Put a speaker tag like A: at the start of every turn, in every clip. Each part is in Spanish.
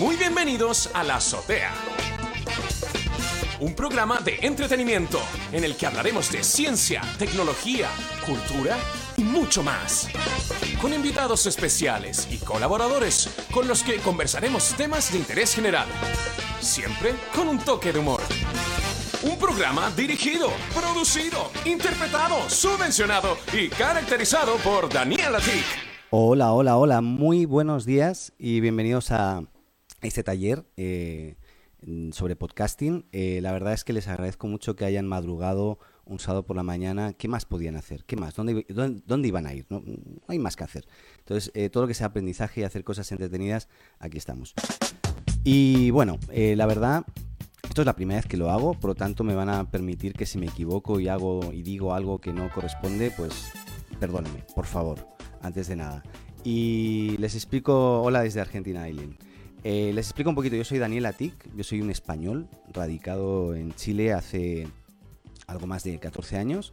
A: Muy bienvenidos a La Azotea. Un programa de entretenimiento en el que hablaremos de ciencia, tecnología, cultura y mucho más. Con invitados especiales y colaboradores con los que conversaremos temas de interés general. Siempre con un toque de humor. Un programa dirigido, producido, interpretado, subvencionado y caracterizado por Daniel Atik.
B: Hola, hola, hola, muy buenos días y bienvenidos a este taller eh, sobre podcasting. Eh, la verdad es que les agradezco mucho que hayan madrugado un sábado por la mañana. ¿Qué más podían hacer? ¿Qué más? ¿Dónde, dónde, iban a ir? No, hay más que hacer. Entonces, eh, todo lo que sea aprendizaje y hacer cosas entretenidas, aquí estamos. Y bueno, la verdad esto es la primera vez que lo hago, por lo tanto me van a permitir que si me equivoco y hago y digo algo que no corresponde, pues perdónenme, por favor, antes de nada. Y les explico, hola desde Argentina Island. Eh, les explico un poquito, yo soy Daniel Atic, yo soy un español radicado en Chile hace algo más de 14 años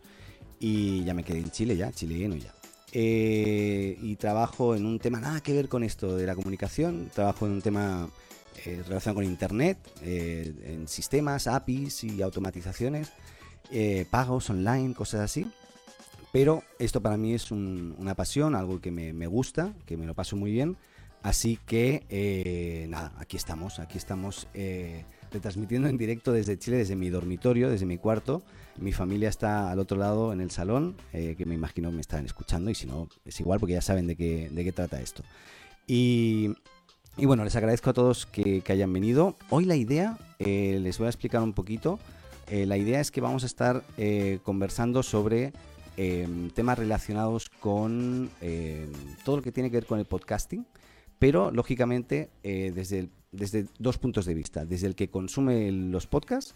B: y ya me quedé en Chile ya, chileno ya. Eh, y trabajo en un tema nada que ver con esto de la comunicación, trabajo en un tema eh, relación con Internet, eh, en sistemas, APIs y automatizaciones, eh, pagos online, cosas así. Pero esto para mí es una pasión, algo que me, gusta, que me lo paso muy bien. Así que nada, aquí estamos, aquí estamos retransmitiendo en directo desde Chile, desde mi dormitorio, desde mi cuarto. Mi familia está al otro lado en el salón, que me imagino me están escuchando y si no, es igual porque ya saben de qué, de qué trata esto. Y bueno, les agradezco a todos que, hayan venido. Hoy la idea, eh, les voy a explicar un poquito. Eh, la idea es que vamos a estar eh, conversando sobre em, temas relacionados con todo lo que tiene que ver con el podcasting, pero lógicamente desde, desde dos puntos de vista. Desde el que consume los podcasts,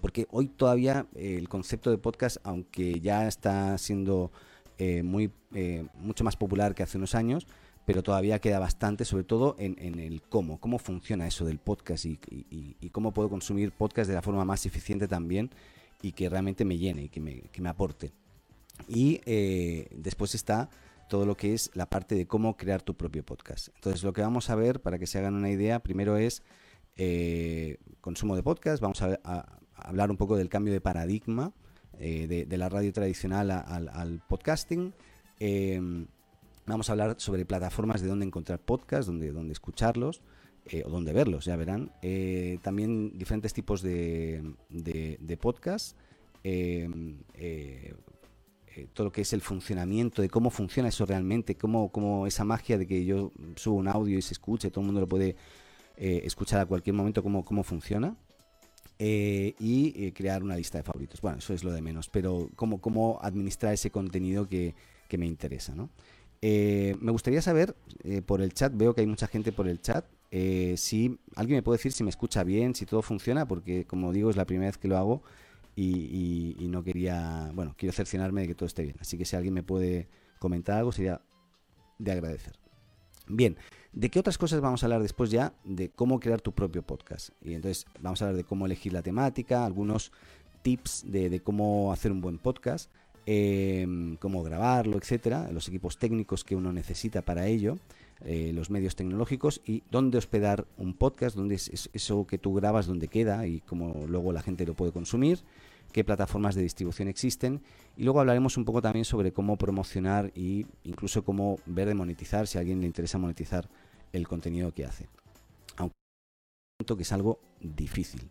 B: porque hoy todavía el concepto de podcast, aunque ya está siendo muy, mucho más popular que hace unos años, pero todavía queda bastante, sobre todo en, el cómo, cómo funciona eso del podcast y, cómo puedo consumir podcast de la forma más eficiente también y que realmente me llene y que me, aporte. Y eh, después está todo lo que es la parte de cómo crear tu propio podcast. Entonces lo que vamos a ver, para que se hagan una idea, primero es eh, consumo de podcast, vamos a, hablar un poco del cambio de paradigma eh, de, la radio tradicional al, podcasting. Vamos a hablar sobre plataformas de dónde encontrar podcasts, dónde, dónde escucharlos eh, o dónde verlos, ya verán. Eh, también diferentes tipos de, de, podcasts. Eh, todo lo que es el funcionamiento, de cómo funciona eso realmente, cómo, cómo, esa magia de que yo subo un audio y se escuche, todo el mundo lo puede escuchar a cualquier momento, cómo, cómo funciona. y crear una lista de favoritos. Bueno, eso es lo de menos, pero cómo, cómo administrar ese contenido que, que me interesa, ¿no? Eh, me gustaría saber eh, por el chat, veo que hay mucha gente por el chat, eh, si alguien me puede decir si me escucha bien, si todo funciona, porque como digo es la primera vez que lo hago y, no quería, bueno, quiero cerciorarme de que todo esté bien. Así que si alguien me puede comentar algo sería de agradecer. Bien, ¿de qué otras cosas vamos a hablar después ya? De cómo crear tu propio podcast. Y entonces vamos a hablar de cómo elegir la temática, algunos tips de cómo hacer un buen podcast. Em, cómo grabarlo, etcétera, los equipos técnicos que uno necesita para ello, eh, los medios tecnológicos y dónde hospedar un podcast, dónde es eso que tú grabas, dónde queda y cómo luego la gente lo puede consumir, qué plataformas de distribución existen y luego hablaremos un poco también sobre cómo promocionar e incluso cómo ver de monetizar si a alguien le interesa monetizar el contenido que hace. Aunque que es algo difícil.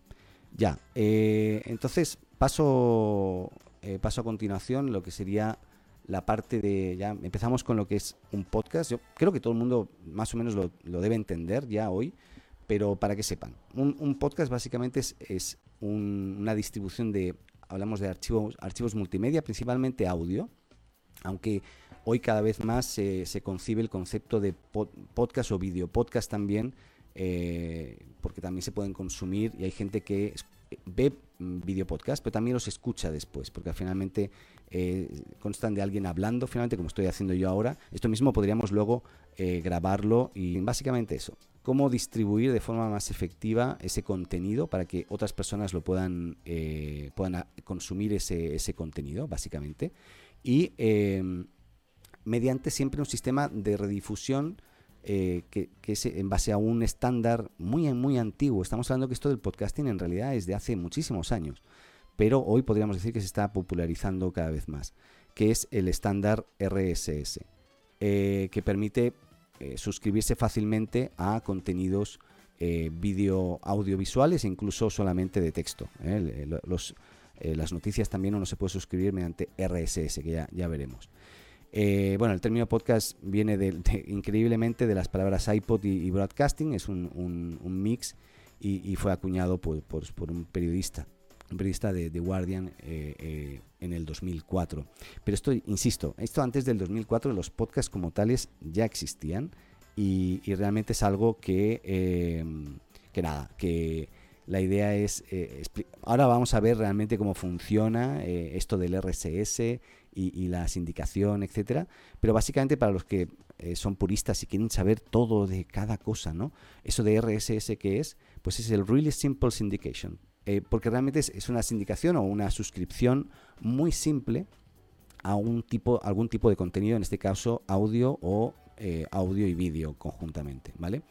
B: Ya, eh, entonces paso eh, paso a continuación lo que sería la parte de, ya empezamos con lo que es un podcast. Yo creo que todo el mundo más o menos lo, debe entender ya hoy, pero para que sepan, un, podcast básicamente es, una distribución de, hablamos de archivos, archivos multimedia, principalmente audio, aunque hoy cada vez más se, concibe el concepto de podcast o video podcast también, eh, porque también se pueden consumir y hay gente que ve video podcast, pero también los escucha después, porque finalmente eh, constan de alguien hablando, finalmente como estoy haciendo yo ahora. Esto mismo podríamos luego eh, grabarlo y básicamente eso, cómo distribuir de forma más efectiva ese contenido para que otras personas lo puedan, eh, puedan consumir ese, ese, contenido, básicamente. Y mediante siempre un sistema de redifusión eh, que, es en base a un estándar muy, muy antiguo. Estamos hablando que esto del podcasting en realidad es de hace muchísimos años, pero hoy podríamos decir que se está popularizando cada vez más, que es el estándar RSS, eh, que permite eh, suscribirse fácilmente a contenidos vídeo audiovisuales e incluso solamente de texto. las noticias también uno se puede suscribir mediante RSS, que ya, veremos. Eh, bueno, el término podcast viene increíblemente de las palabras iPod y, broadcasting, es un, mix y, fue acuñado por, un periodista de The Guardian eh, eh, en el 2004. Pero esto, insisto, esto antes del 2004 los podcasts como tales ya existían y, realmente es algo que, que nada, que la idea es, ahora vamos a ver realmente cómo funciona esto del RSS y, la sindicación, etcétera. Pero básicamente para los que eh, son puristas y quieren saber todo de cada cosa, ¿no? Eso de RSS que es, pues es el Really Simple Syndication. Eh, porque realmente es, una sindicación o una suscripción muy simple a un tipo, algún tipo de contenido, en este caso audio o eh, audio y vídeo conjuntamente, ¿vale?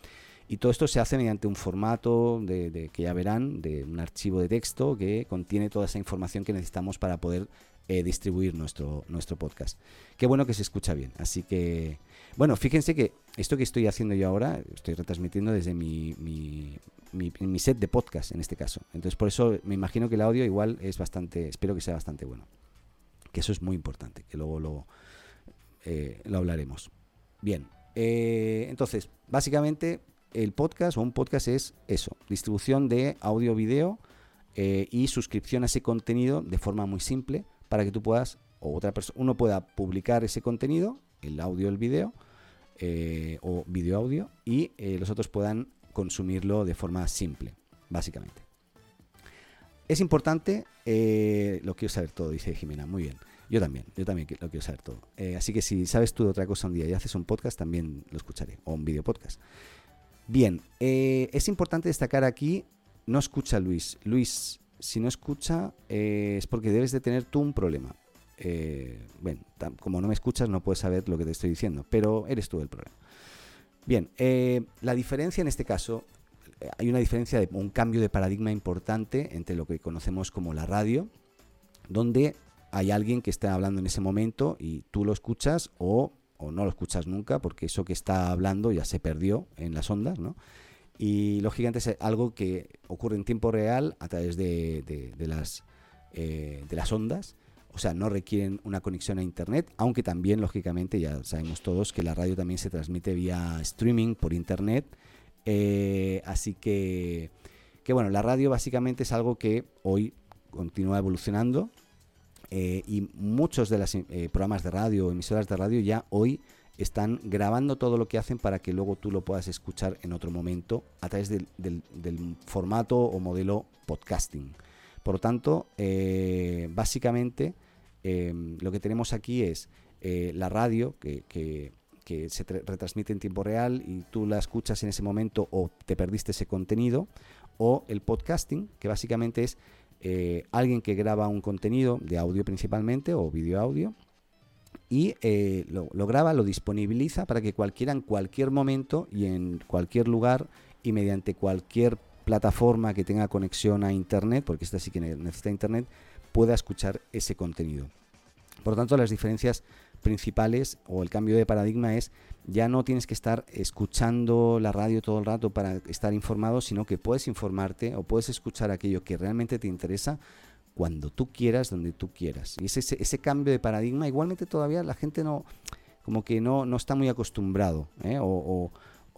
B: Y todo esto se hace mediante un formato de, que ya verán, de un archivo de texto que contiene toda esa información que necesitamos para poder eh, distribuir nuestro, nuestro podcast. Qué bueno que se escucha bien. Así que, bueno, fíjense que esto que estoy haciendo yo ahora, estoy retransmitiendo desde mi, mi, mi, set de podcast en este caso. Entonces, por eso me imagino que el audio igual es bastante, espero que sea bastante bueno. Que eso es muy importante, que luego lo, eh, lo hablaremos. Bien, eh, entonces, básicamente el podcast o un podcast es eso, distribución de audio-video y suscripción a ese contenido de forma muy simple para que tú puedas, o otra persona, uno pueda publicar ese contenido, el audio, el video, eh, o video audio, y eh, los otros puedan consumirlo de forma simple, básicamente. Es importante, eh, lo quiero saber todo, dice Jimena, muy bien. Yo también, yo también lo quiero saber todo. así que si sabes tú de otra cosa un día y haces un podcast, también lo escucharé, o un video podcast. Bien, es importante destacar aquí, no escucha Luis. Luis, si no escucha es porque debes de tener tú un problema. Eh, bueno, como no me escuchas no puedes saber lo que te estoy diciendo, pero eres tú el problema. Bien, eh, la diferencia en este caso, hay una diferencia de un cambio de paradigma importante entre lo que conocemos como la radio, donde hay alguien que está hablando en ese momento y tú lo escuchas o, no lo escuchas nunca porque eso que está hablando ya se perdió en las ondas, ¿no? Y lógicamente es algo que ocurre en tiempo real a través eh, de las ondas. O sea, no requieren una conexión a Internet, aunque también, lógicamente, ya sabemos todos que la radio también se transmite vía streaming por Internet. Eh, así que, que, bueno, la radio básicamente es algo que hoy continúa evolucionando eh, y muchos de los programas de radio, emisoras de radio ya hoy están grabando todo lo que hacen para que luego tú lo puedas escuchar en otro momento a través del, formato o modelo podcasting. Por lo tanto, eh, básicamente em, lo que tenemos aquí es eh, la radio que, se retransmite en tiempo real y tú la escuchas en ese momento o te perdiste ese contenido, o el podcasting, que básicamente es eh, alguien que graba un contenido de audio principalmente o video audio y eh, lo, graba, lo disponibiliza para que cualquiera en cualquier momento y en cualquier lugar y mediante cualquier plataforma que tenga conexión a Internet, porque esta sí que necesita Internet, pueda escuchar ese contenido. Por lo tanto, las diferencias principales o el cambio de paradigma es ya no tienes que estar escuchando la radio todo el rato para estar informado, sino que puedes informarte o puedes escuchar aquello que realmente te interesa cuando tú quieras, donde tú quieras. Y ese, ese cambio de paradigma, igualmente todavía la gente no, como que no, no está muy acostumbrado ¿eh? o,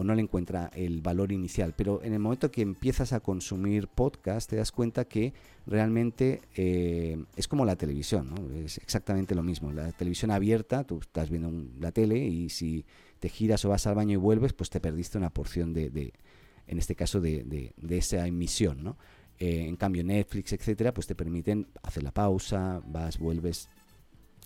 B: no le encuentra el valor inicial. Pero en el momento que empiezas a consumir podcast, te das cuenta que realmente eh, es como la televisión, ¿no? es exactamente lo mismo. La televisión abierta, tú estás viendo la tele y si te giras o vas al baño y vuelves, pues te perdiste una porción de, en este caso, de, de, de esa emisión, ¿no? Eh, en cambio, Netflix, etcétera, pues te permiten hacer la pausa, vas, vuelves,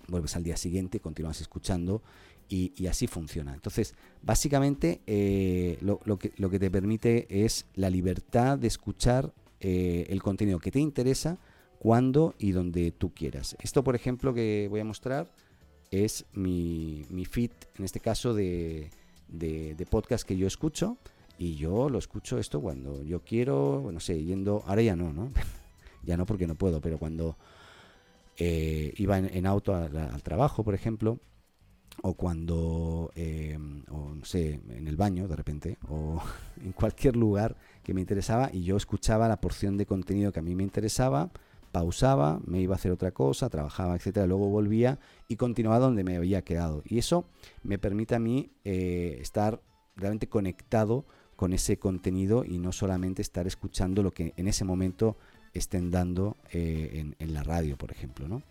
B: vuelves al día siguiente, continúas escuchando y, así funciona. Entonces, básicamente eh, lo, que, lo, que, te permite es la libertad de escuchar eh, el contenido que te interesa cuando y donde tú quieras. Esto, por ejemplo, que voy a mostrar es mi, mi feed, en este caso de, de, podcast que yo escucho y yo lo escucho esto cuando yo quiero, no sé, yendo, ahora ya no, ¿no? ya no porque no puedo, pero cuando eh, iba en, auto al trabajo, por ejemplo, o cuando, eh, o no sé, en el baño de repente, o en cualquier lugar que me interesaba y yo escuchaba la porción de contenido que a mí me interesaba, pausaba, me iba a hacer otra cosa, trabajaba, etcétera, luego volvía y continuaba donde me había quedado. Y eso me permite a mí eh, estar realmente conectado con ese contenido y no solamente estar escuchando lo que en ese momento estén dando eh, en, la radio, por ejemplo. ¿no?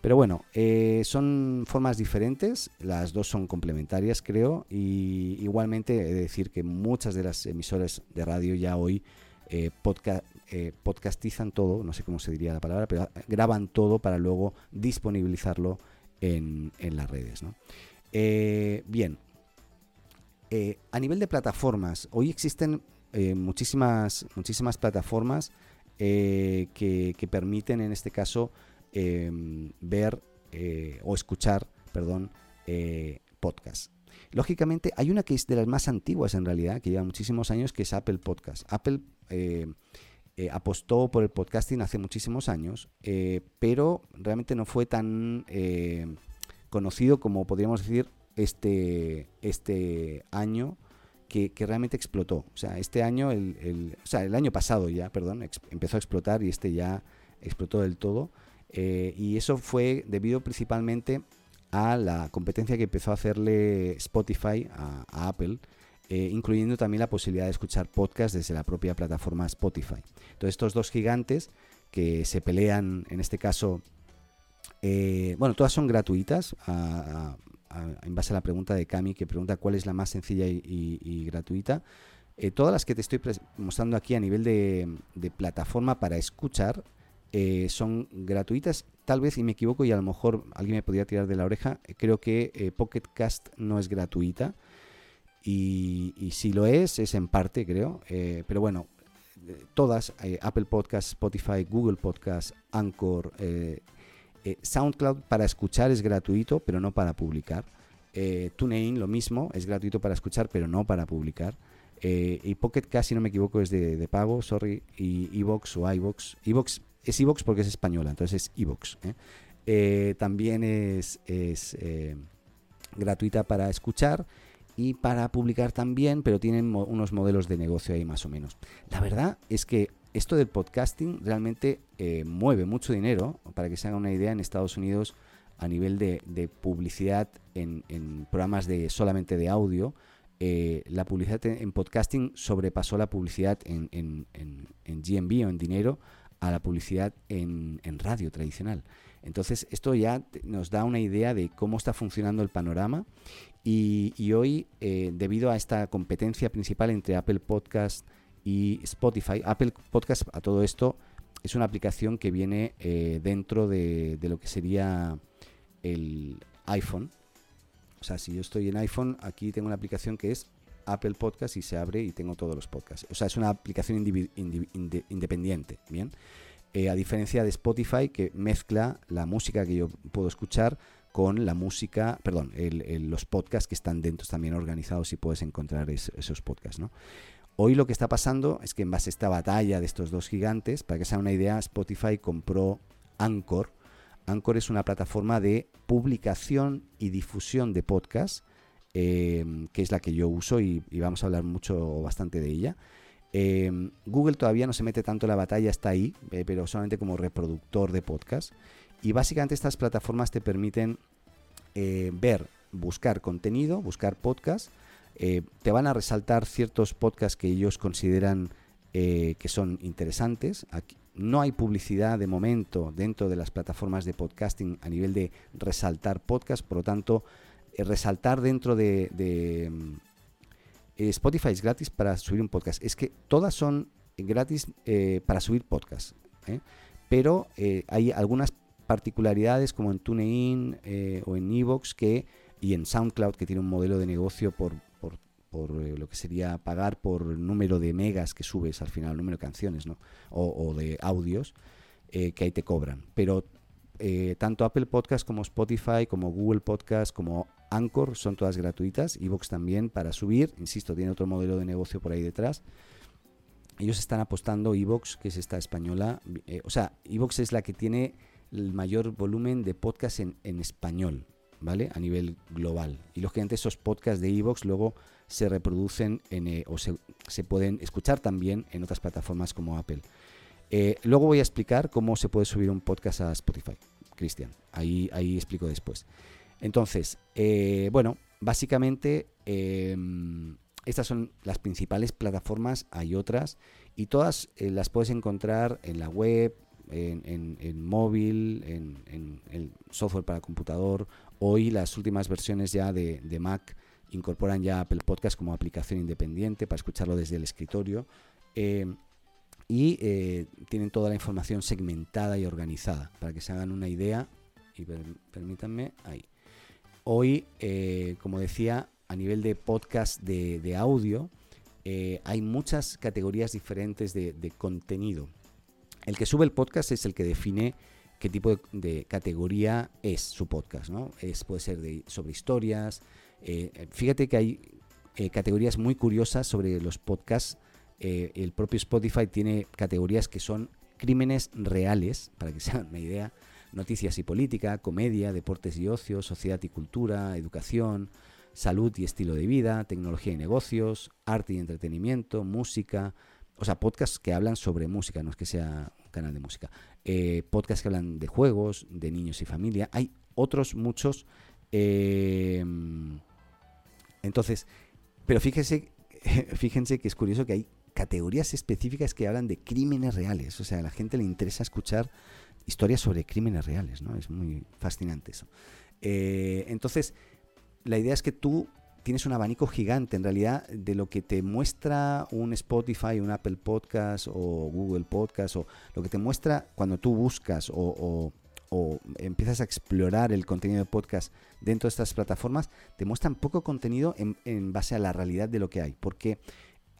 B: Pero bueno, eh, son formas diferentes, las dos son complementarias, creo, y igualmente he de decir que muchas de las emisoras de radio ya hoy eh, podcastizan todo, no sé cómo se diría la palabra, pero graban todo para luego disponibilizarlo en, las redes. ¿no? bien, a nivel de plataformas, hoy existen muchísimas, muchísimas plataformas eh, que, permiten en este caso em, ver eh, o escuchar, perdón, eh, podcast. Lógicamente hay una que es de las más antiguas en realidad, que lleva muchísimos años, que es Apple Podcast. Apple apostó por el podcasting hace muchísimos años, pero realmente no fue tan conocido como podríamos decir este, este año que, realmente explotó. O sea, este año, el, o sea, el año pasado ya, perdón, empezó a explotar y este ya explotó del todo. Eh, y eso fue debido principalmente a la competencia que empezó a hacerle Spotify a, Apple, eh, incluyendo también la posibilidad de escuchar podcast desde la propia plataforma Spotify. Entonces, estos dos gigantes que se pelean, en este caso, eh, bueno, todas son gratuitas, a, en base a la pregunta de Cami, que pregunta cuál es la más sencilla y, gratuita. Eh, todas las que te estoy mostrando aquí a nivel de, plataforma para escuchar eh, son gratuitas. Tal vez, y me equivoco, y a lo mejor alguien me podría tirar de la oreja, eh, creo que Pocket Cast no es gratuita. Y, y, si lo es, es en parte, creo. pero bueno, todas, Apple Podcast, Spotify, Google Podcast, Anchor, eh, SoundCloud para escuchar es gratuito, pero no para publicar. Eh, TuneIn lo mismo, es gratuito para escuchar, pero no para publicar. Eh, y Pocket Cast, si no me equivoco, es de, pago, sorry. Y Evox o iVox. Evox es Evox porque es española, entonces es Evox. también es, es gratuita para escuchar y para publicar también, pero tienen unos modelos de negocio ahí más o menos. La verdad es que esto del podcasting realmente eh, mueve mucho dinero, para que se haga una idea, en Estados Unidos a nivel de, publicidad en, programas de solamente de audio, eh, la publicidad en podcasting sobrepasó la publicidad en, en, GMB o en dinero a la publicidad en, radio tradicional. Entonces, esto ya nos da una idea de cómo está funcionando el panorama y, hoy, eh, debido a esta competencia principal entre Apple Podcast y Spotify. Apple Podcast a todo esto es una aplicación que viene eh, dentro de, lo que sería el iPhone. O sea, si yo estoy en iPhone, aquí tengo una aplicación que es Apple Podcast y se abre y tengo todos los podcasts. O sea, es una aplicación independiente, ¿bien? Eh, a diferencia de Spotify que mezcla la música que yo puedo escuchar con la música, perdón, los podcasts que están dentro también organizados y puedes encontrar esos podcasts, ¿no? Hoy lo que está pasando es que en base a esta batalla de estos dos gigantes, para que sea una idea, Spotify compró Anchor. Anchor es una plataforma de publicación y difusión de podcasts, em, que es la que yo uso y, vamos a hablar mucho bastante de ella. Em, Google todavía no se mete tanto en la batalla, está ahí, eh, pero solamente como reproductor de podcast. Y básicamente estas plataformas te permiten eh, ver, buscar contenido, buscar podcasts eh, te van a resaltar ciertos podcasts que ellos consideran eh, que son interesantes. Aquí, no hay publicidad de momento dentro de las plataformas de podcasting a nivel de resaltar podcasts, por lo tanto, eh, resaltar dentro de, mm, Spotify es gratis para subir un podcast. Es que todas son gratis para subir podcasts, pero hay algunas particularidades como en TuneIn o en Evox que y en SoundCloud que tiene un modelo de negocio por por eh, lo que sería pagar por el número de megas que subes al final, el número de canciones ¿no? o, de audios eh, que ahí te cobran. Pero eh, tanto Apple Podcast como Spotify, como Google Podcast, como Anchor, son todas gratuitas. Evox también para subir. Insisto, tiene otro modelo de negocio por ahí detrás. Ellos están apostando, Evox, que es esta española. o sea, Evox es la que tiene el mayor volumen de podcast en, en español, ¿vale? A nivel global. Y lógicamente esos podcasts de Evox luego se reproducen en, eh, o se, pueden escuchar también en otras plataformas como Apple. Eh, luego voy a explicar cómo se puede subir un podcast a Spotify, Cristian. Ahí, ahí explico después. Entonces, eh, bueno, básicamente eh, estas son las principales plataformas, hay otras, y todas las puedes encontrar en la web, en, móvil, en, en el software para computador. Hoy las últimas versiones ya de, de Mac incorporan ya Apple Podcast como aplicación independiente para escucharlo desde el escritorio. Eh, y eh, tienen toda la información segmentada y organizada para que se hagan una idea. Y per- permítanme, ahí. Hoy, eh, como decía, a nivel de podcast de, audio, hay muchas categorías diferentes de, contenido. El que sube el podcast es el que define qué tipo de, categoría es su podcast, ¿no? Es, puede ser sobre historias. Eh, fíjate que hay eh, categorías muy curiosas sobre los podcasts. Eh, el propio Spotify tiene categorías que son crímenes reales, para que se hagan una idea, noticias y política, comedia, deportes y ocio, sociedad y cultura, educación, salud y estilo de vida, tecnología y negocios, arte y entretenimiento, música, o sea, podcasts que hablan sobre música, no es que sea un canal de música, eh, podcasts que hablan de juegos, de niños y familia, hay otros muchos. Eh, entonces, pero fíjese, fíjense que es curioso que hay categorías específicas que hablan de crímenes reales. O sea, a la gente le interesa escuchar historias sobre crímenes reales, ¿no? Es muy fascinante eso. Eh, entonces, la idea es que tú tienes un abanico gigante en realidad de lo que te muestra un Spotify, un Apple Podcast o Google Podcast o lo que te muestra cuando tú buscas o- o empiezas a explorar el contenido de podcast dentro de estas plataformas, te muestran poco contenido en, en base a la realidad de lo que hay. Porque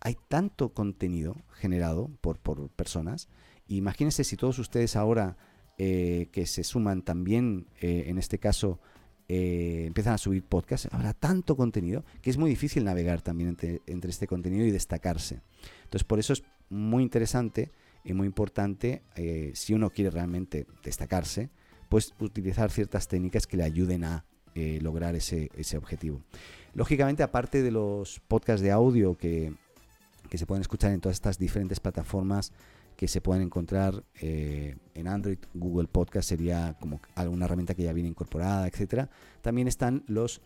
B: hay tanto contenido generado por, por personas. Imagínense si todos ustedes ahora eh, que se suman también, eh, en este caso, eh, empiezan a subir podcasts, habrá tanto contenido que es muy difícil navegar también entre, entre este contenido y destacarse. Entonces, por eso es muy interesante y muy importante, eh, si uno quiere realmente destacarse, pues utilizar ciertas técnicas que le ayuden a eh, lograr ese, ese objetivo. Lógicamente, aparte de los podcasts de audio que, que se pueden escuchar en todas estas diferentes plataformas que se pueden encontrar eh, en Android, Google Podcast sería como alguna herramienta que ya viene incorporada, etcétera. También están los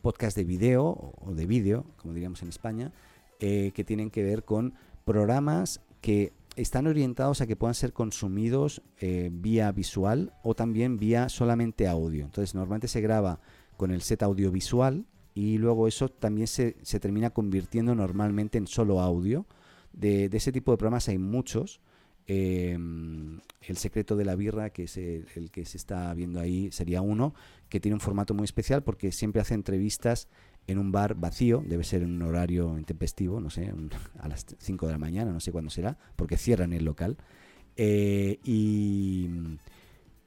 B: podcasts de video o de vídeo, como diríamos en España, que tienen que ver con programas que están orientados a que puedan ser consumidos eh, vía visual o también vía solamente audio. Entonces, normalmente se graba con el set audiovisual y luego eso también se, se termina convirtiendo normalmente en solo audio. De, ese tipo de programas hay muchos. Eh, el secreto de la birra, que es el que se está viendo ahí, sería uno, que tiene un formato muy especial porque siempre hace entrevistas en un bar vacío, debe ser en un horario intempestivo, no sé, a las 5 de la mañana, no sé cuándo será, porque cierran el local. Eh, y,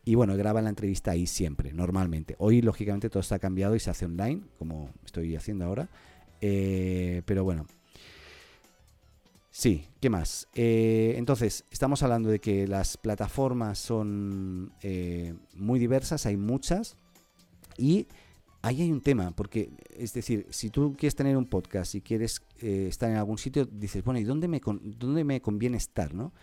B: y bueno, graba la entrevista ahí siempre, normalmente. Hoy, lógicamente, todo está cambiado y se hace online, como estoy haciendo ahora. Eh, pero bueno. Sí, ¿qué más? Eh, entonces, estamos hablando de que las plataformas son muy diversas, hay muchas. Y ahí hay un tema, porque es decir, si tú quieres tener un podcast y quieres eh, estar en algún sitio, dices, bueno, ¿y dónde me, dónde me conviene estar? ¿no?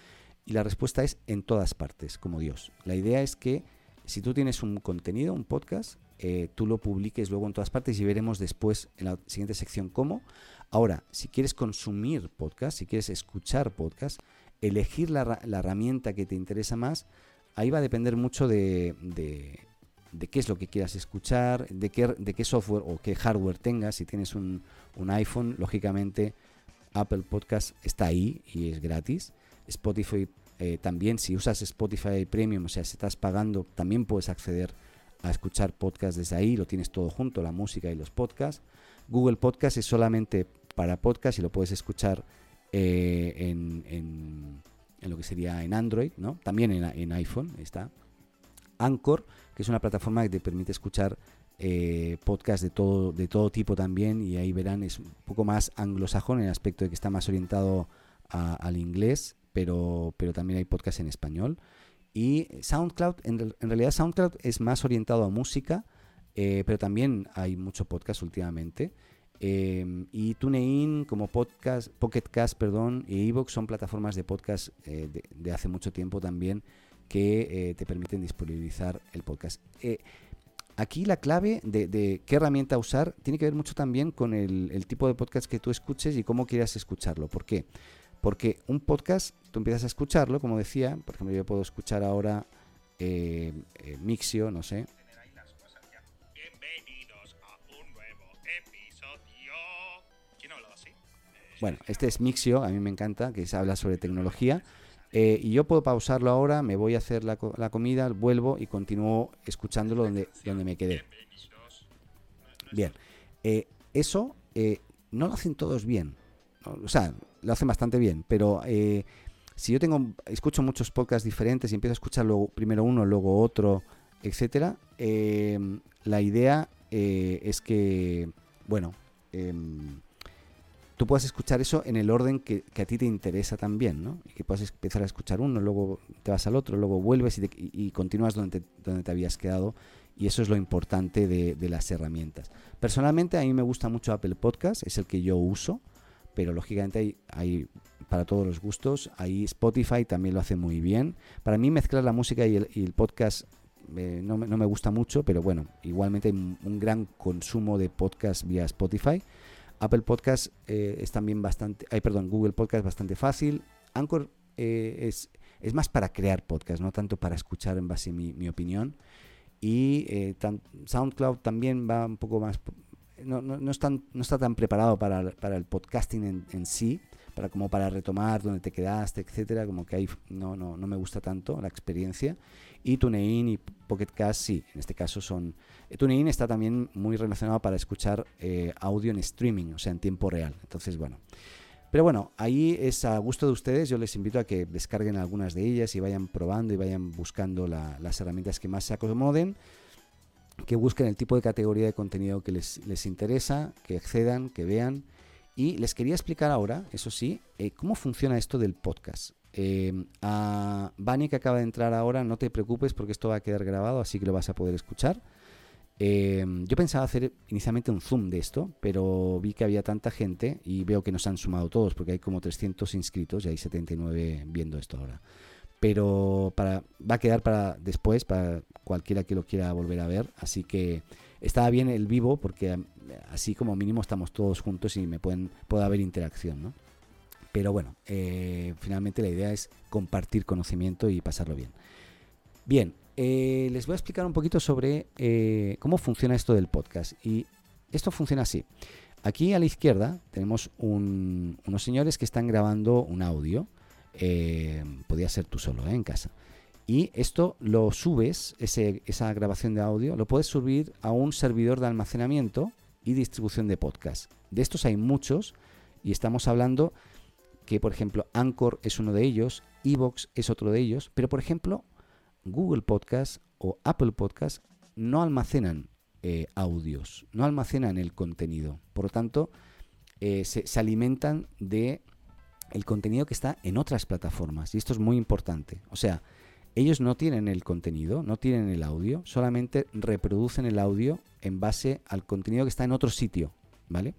B: Y la respuesta es en todas partes, como Dios. La idea es que si tú tienes un contenido, un podcast, eh, tú lo publiques luego en todas partes y veremos después en la siguiente sección cómo. Ahora, si quieres consumir podcast, si quieres escuchar podcast, elegir la, la herramienta que te interesa más, ahí va a depender mucho de- de qué es lo que quieras escuchar, de qué, de qué software o qué hardware tengas. Si tienes un, un iPhone, lógicamente Apple Podcast está ahí y es gratis. Spotify eh, también, si usas Spotify Premium, o sea, si estás pagando, también puedes acceder a escuchar podcast desde ahí, lo tienes todo junto, la música y los podcasts. Google Podcast es solamente para podcast y lo puedes escuchar eh, en, en- en lo que sería en Android, ¿no? También en, en iPhone está. Anchor, que es una plataforma que te permite escuchar eh, podcast de todo, de todo tipo también, y ahí verán, es un poco más anglosajón en el aspecto de que está más orientado al inglés, pero, pero también hay podcast en español. Y SoundCloud, en, realidad SoundCloud es más orientado a música, eh, pero también hay mucho podcast últimamente. Em, y TuneIn como podcast, Pocketcast, perdón, y Evox son plataformas de podcast eh, de, hace mucho tiempo también que te permiten disponibilizar el podcast. Aquí la clave de, qué herramienta usar tiene que ver mucho también con el, tipo de podcast que tú escuches y cómo quieras escucharlo. ¿Por qué? Porque un podcast, tú empiezas a escucharlo, como decía, por ejemplo, yo puedo escuchar ahora eh, eh, Mixio, no sé. Bueno, este es Mixio, a mí me encanta, que se habla sobre tecnología. Eh, y yo puedo pausarlo ahora, me voy a hacer la, la comida, vuelvo y continúo escuchándolo donde, donde me quedé. Bien, eh, eso eh, no lo hacen todos bien. O sea, lo hacen bastante bien, pero si yo tengo escucho muchos podcasts diferentes y empiezo a escuchar primero uno, luego otro, etcétera, la idea es que, bueno, em, tú puedas escuchar eso en el orden que, a ti te interesa también, ¿no? Y que puedas empezar a escuchar uno, luego te vas al otro, luego vuelves y, continúas donde te, donde te habías quedado. Y eso es lo importante de, las herramientas. Personalmente a mí me gusta mucho Apple Podcast, es el que yo uso, pero lógicamente hay, hay para todos los gustos. Ahí Spotify también lo hace muy bien. Para mí mezclar la música y el, podcast eh, no, no, me gusta mucho, pero bueno, igualmente hay un gran consumo de podcast vía Spotify. Apple Podcast eh, es también bastante, ay, perdón, Google Podcast es bastante fácil. Anchor eh, es, es más para crear podcast, no tanto para escuchar en base a mi, opinión. Y eh, SoundCloud también va un poco más, no, no, no, no está tan preparado para, para el podcasting en, en, sí, para como para retomar donde te quedaste, etcétera, como que ahí no, no, no me gusta tanto la experiencia. Y TuneIn y Pocket Cast sí, en este caso son... Eh, TuneIn está también muy relacionado para escuchar eh, audio en streaming, o sea, en tiempo real. Entonces, bueno. Pero bueno, ahí es a gusto de ustedes. Yo les invito a que descarguen algunas de ellas y vayan probando y vayan buscando las herramientas que más se acomoden. Que busquen el tipo de categoría de contenido que les, les interesa, que accedan, que vean. Y les quería explicar ahora, eso sí, eh, cómo funciona esto del podcast. Eh, a Bani que acaba de entrar ahora, no te preocupes porque esto va a quedar grabado, así que lo vas a poder escuchar. Eh, yo pensaba hacer inicialmente un zoom de esto, pero vi que había tanta gente y veo que nos han sumado todos porque hay como 300 inscritos y hay 79 viendo esto ahora. Pero para, va a quedar para después, para cualquiera que lo quiera volver a ver. Así que estaba bien el vivo porque así como mínimo estamos todos juntos y me pueden, puede haber interacción, ¿no? Pero bueno, eh, finalmente la idea es compartir conocimiento y pasarlo bien. Bien, eh, les voy a explicar un poquito sobre eh, cómo funciona esto del podcast. Y esto funciona así. Aquí a la izquierda tenemos unos señores que están grabando un audio. podría ser tú solo en casa. Y esto lo subes, esa grabación de audio, lo puedes subir a un servidor de almacenamiento y distribución de podcast. De estos hay muchos y estamos hablando que por ejemplo Anchor es uno de ellos, Evox es otro de ellos, pero por ejemplo Google Podcast o Apple Podcast no almacenan eh, audios, no almacenan el contenido. Por lo tanto, eh, se, alimentan de el contenido que está en otras plataformas. Y esto es muy importante. O sea, ellos no tienen el contenido, no tienen el audio, solamente reproducen el audio en base al contenido que está en otro sitio. ¿Vale?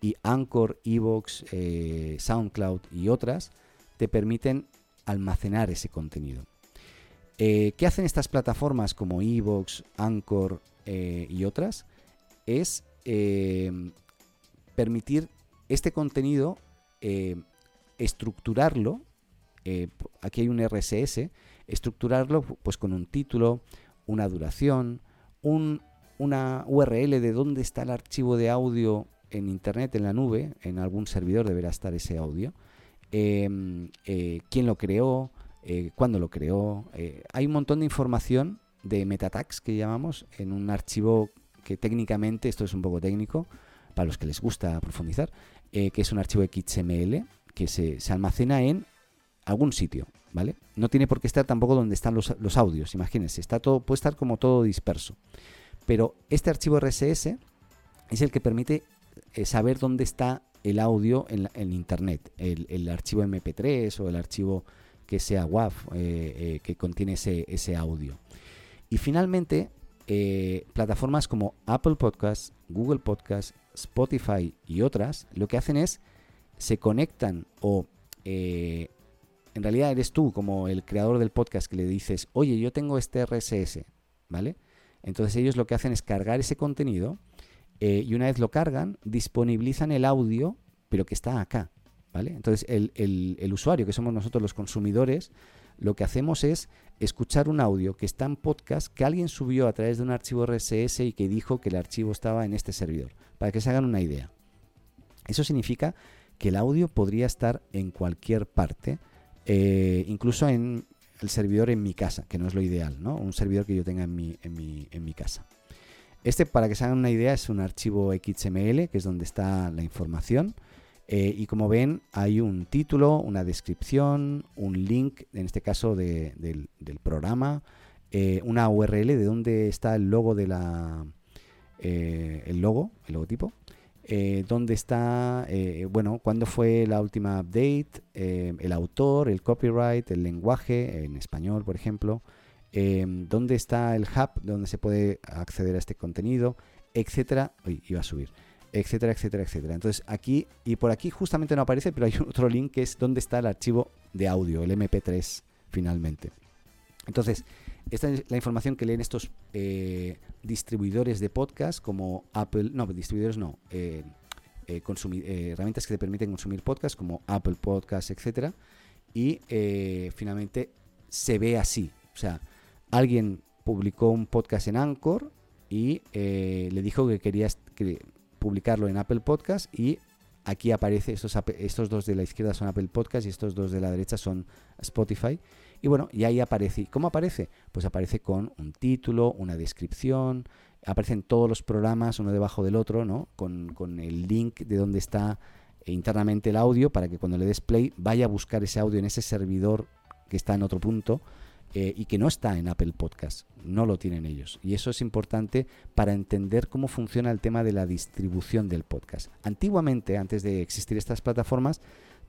B: Y Anchor, Evox, eh, SoundCloud y otras te permiten almacenar ese contenido. Eh, ¿Qué hacen estas plataformas como Evox, Anchor eh, y otras? Es permitir este contenido, estructurarlo, aquí hay un RSS, estructurarlo pues con un título, una duración, un, una URL de dónde está el archivo de audio en internet, en la nube, en algún servidor deberá estar ese audio. Em, eh, quién lo creó, eh, cuándo lo creó. Eh, hay un montón de información de metatags que llamamos en un archivo que técnicamente, esto es un poco técnico, para los que les gusta profundizar, que es un archivo XML que se, almacena en algún sitio, ¿vale? No tiene por qué estar tampoco donde están los, los audios, imagínense, está todo, puede estar como todo disperso. Pero este archivo RSS es el que permite saber dónde está el audio en, Internet, el, archivo MP3 o el archivo que sea WAV eh, que contiene ese, audio. Y finalmente, plataformas como Apple Podcasts, Google Podcasts, Spotify y otras, lo que hacen es se conectan o en realidad eres tú como el creador del podcast que le dices, oye, yo tengo este RSS, ¿vale? Entonces ellos lo que hacen es cargar ese contenido eh, y una vez lo cargan, disponibilizan el audio, pero que está acá, ¿vale? Entonces el, el usuario, que somos nosotros los consumidores, lo que hacemos es escuchar un audio que está en podcast que alguien subió a través de un archivo RSS y que dijo que el archivo estaba en este servidor, para que se hagan una idea. Eso significa que el audio podría estar en cualquier parte eh, incluso en el servidor en mi casa, que no es lo ideal, ¿no? Un servidor que yo tenga en mi, en mi, en mi casa. Este, para que se hagan una idea, es un archivo XML, que es donde está la información. Eh, y como ven, hay un título, una descripción, un link, en este caso del, del, programa, eh, una URL de dónde está el logo de la. el logo, el logotipo, eh, dónde está, eh, bueno, cuándo fue la última update, eh, el autor, el copyright, el lenguaje, en español, por ejemplo, dónde está el hub donde se puede acceder a este contenido, etcétera. Uy, iba a subir. Etcétera, etcétera, etcétera. Entonces aquí y por aquí justamente no aparece, pero hay otro link que es dónde está el archivo de audio, el MP3 finalmente. Entonces, esta es la información que leen estos eh, distribuidores de podcast como Apple, no, distribuidores no, eh, eh, herramientas que te permiten consumir podcast como Apple Podcast, etcétera. Y finalmente se ve así. O sea, alguien publicó un podcast en Anchor y le dijo que quería publicarlo en Apple Podcast y aquí aparece, estos, estos dos de la izquierda son Apple Podcast y estos dos de la derecha son Spotify. Y bueno, y ahí aparece. ¿Cómo aparece? Pues aparece con un título, una descripción, aparecen todos los programas uno debajo del otro, ¿no? Con, el link de donde está internamente el audio para que cuando le des play vaya a buscar ese audio en ese servidor que está en otro punto eh, y que no está en Apple Podcast, no lo tienen ellos. Y eso es importante para entender cómo funciona el tema de la distribución del podcast. Antiguamente, antes de existir estas plataformas,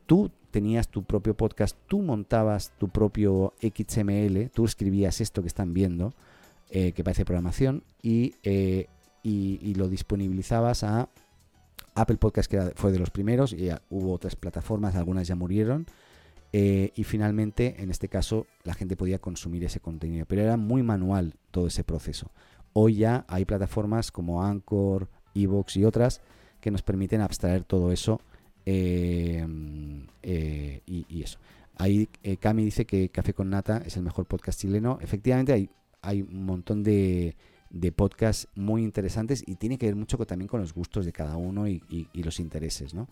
B: tú tenías tu propio podcast, tú montabas tu propio XML, tú escribías esto que están viendo, eh, que parece programación, eh, y, y, lo disponibilizabas a Apple Podcast, que fue de los primeros, y hubo otras plataformas, algunas ya murieron, eh, y finalmente, en este caso, la gente podía consumir ese contenido, pero era muy manual todo ese proceso. Hoy ya hay plataformas como Anchor, Evox y otras que nos permiten abstraer todo eso Em, eh, y, eso. Ahí eh, Cami dice que Café con Nata es el mejor podcast chileno. Efectivamente, hay, hay un montón de, de podcasts muy interesantes y tiene que ver mucho también con los gustos de cada uno y, los intereses, ¿no?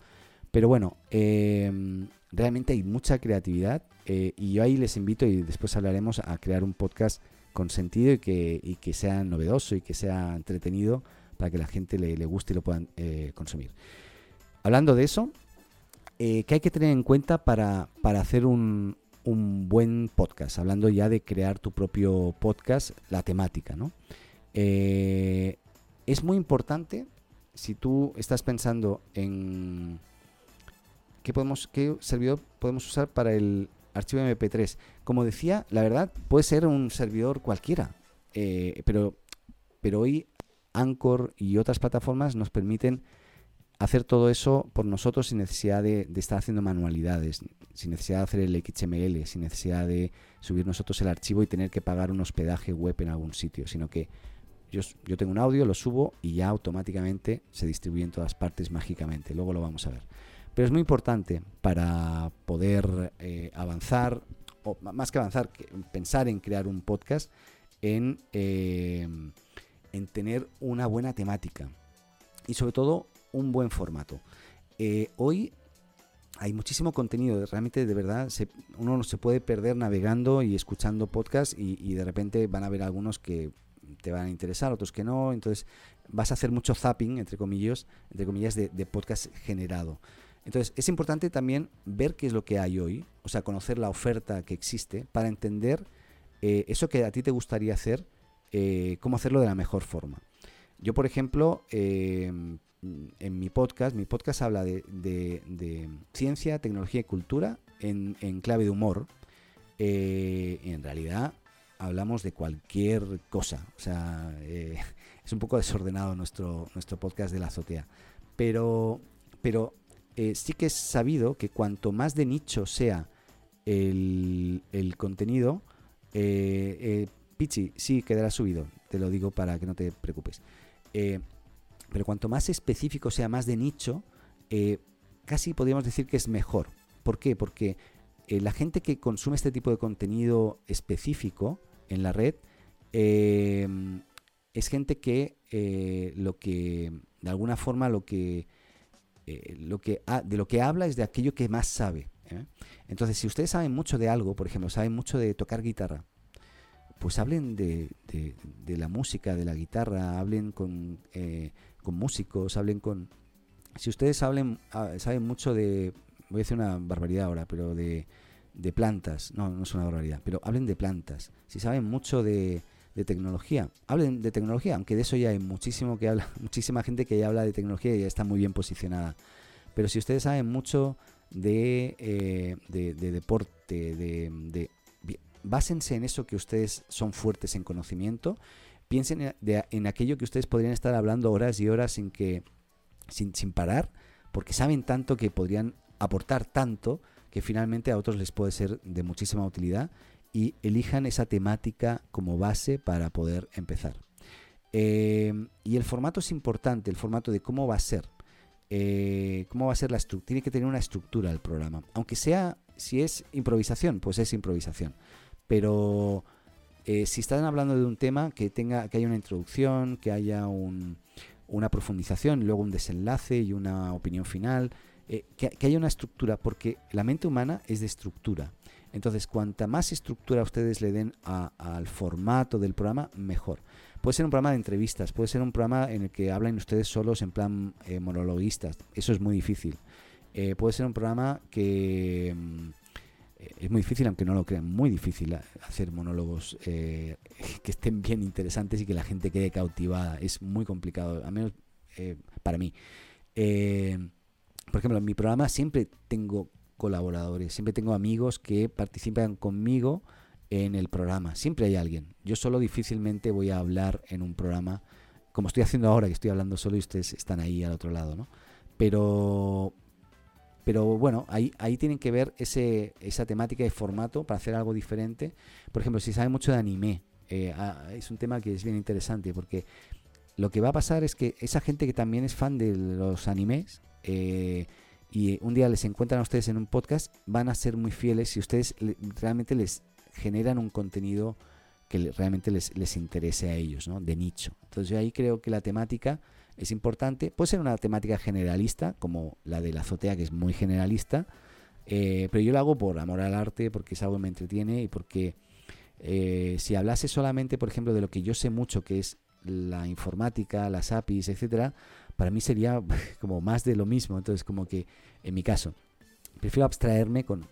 B: Pero bueno, em, realmente hay mucha creatividad eh, y yo ahí les invito y después hablaremos a crear un podcast con sentido y que, y que sea novedoso y que sea entretenido para que la gente le, le guste y lo puedan consumir. Hablando de eso, eh, ¿qué hay que tener en cuenta para, hacer un, buen podcast? Hablando ya de crear tu propio podcast, la temática, ¿no? Eh, es muy importante si tú estás pensando en qué podemos, qué servidor podemos usar para el archivo MP3. Como decía, la verdad puede ser un servidor cualquiera, eh, pero, pero hoy Anchor y otras plataformas nos permiten hacer todo eso por nosotros sin necesidad de, estar haciendo manualidades, sin necesidad de hacer el XML, sin necesidad de subir nosotros el archivo y tener que pagar un hospedaje web en algún sitio, sino que yo, yo tengo un audio, lo subo y ya automáticamente se distribuye en todas partes mágicamente. Luego lo vamos a ver. Pero es muy importante para poder eh, avanzar, o más que avanzar, pensar en crear un podcast, en, eh, en tener una buena temática. Y sobre todo un buen formato. Eh, hoy hay muchísimo contenido, realmente de verdad uno no se puede perder navegando y escuchando podcasts y, de repente van a haber algunos que te van a interesar, otros que no, entonces vas a hacer mucho zapping, entre comillas, entre comillas de, podcast generado. Entonces es importante también ver qué es lo que hay hoy, o sea, conocer la oferta que existe para entender eh, eso que a ti te gustaría hacer, eh, cómo hacerlo de la mejor forma. Yo, por ejemplo, em, en mi podcast, mi podcast habla de, ciencia, tecnología y cultura en, clave de humor. Eh, en realidad hablamos de cualquier cosa. O sea, es un poco desordenado nuestro, nuestro podcast de la azotea. Pero, pero eh, sí que es sabido que cuanto más de nicho sea el, el contenido, Pichi, sí quedará subido. Te lo digo para que no te preocupes. Pero cuanto más específico sea, más de nicho, eh, casi podríamos decir que es mejor. ¿Por qué? Porque eh, la gente que consume este tipo de contenido específico en la red eh, es gente que lo que de alguna forma lo que lo que de lo que habla es de aquello que más sabe. Entonces, si ustedes saben mucho de algo, por ejemplo, saben mucho de tocar guitarra, pues hablen de, de, la música, de la guitarra, hablen con con músicos, hablen con... Si ustedes hablen, ah, saben mucho de... Voy a decir una barbaridad ahora, pero de, de plantas. No, no es una barbaridad, pero hablen de plantas. Si saben mucho de, de tecnología, hablen de tecnología, aunque de eso ya hay muchísimo que habla, muchísima gente que ya habla de tecnología y ya está muy bien posicionada. Pero si ustedes saben mucho de, eh, de, deporte, de, de, básense en eso que ustedes son fuertes en conocimiento piensen en, aquello que ustedes podrían estar hablando horas y horas sin que sin, sin parar, porque saben tanto que podrían aportar tanto que finalmente a otros les puede ser de muchísima utilidad y elijan esa temática como base para poder empezar. Eh, y el formato es importante, el formato de cómo va a ser. Eh, cómo va a ser la. Tiene que tener una estructura el programa. Aunque sea, si es improvisación, pues es improvisación. Pero eh, si están hablando de un tema, que tenga, que haya una introducción, que haya una profundización, luego un desenlace y una opinión final, eh, que, haya una estructura, porque la mente humana es de estructura. Entonces, cuanta más estructura ustedes le den al formato del programa, mejor. Puede ser un programa de entrevistas, puede ser un programa en el que hablan ustedes solos en plan eh, monologuistas. Eso es muy difícil. puede ser un programa que... Mm, eh, es muy difícil, aunque no lo crean, muy difícil hacer monólogos eh, que estén bien interesantes y que la gente quede cautivada. Es muy complicado, al menos eh, para mí. por ejemplo, en mi programa siempre tengo colaboradores, siempre tengo amigos que participan conmigo en el programa. Siempre hay alguien. Yo solo difícilmente voy a hablar en un programa como estoy haciendo ahora, que estoy hablando solo y ustedes están ahí al otro lado, ¿no? Pero, pero bueno, ahí, ahí tienen que ver ese, esa temática de formato para hacer algo diferente. Por ejemplo, si saben mucho de anime, eh, ah, es un tema que es bien interesante porque lo que va a pasar es que esa gente que también es fan de los animes eh, y un día les encuentran a ustedes en un podcast, van a ser muy fieles si ustedes realmente les generan un contenido que realmente les, les interese a ellos, ¿no? De nicho. Entonces yo ahí creo que la temática es importante. Puede ser una temática generalista, como la de la azotea, que es muy generalista, eh, pero yo lo hago por amor al arte, porque es algo que me entretiene y porque eh, si hablase solamente, por ejemplo, de lo que yo sé mucho, que es la informática, las APIs, etcétera, para mí sería como más de lo mismo. Entonces, como que en mi caso, prefiero abstraerme con,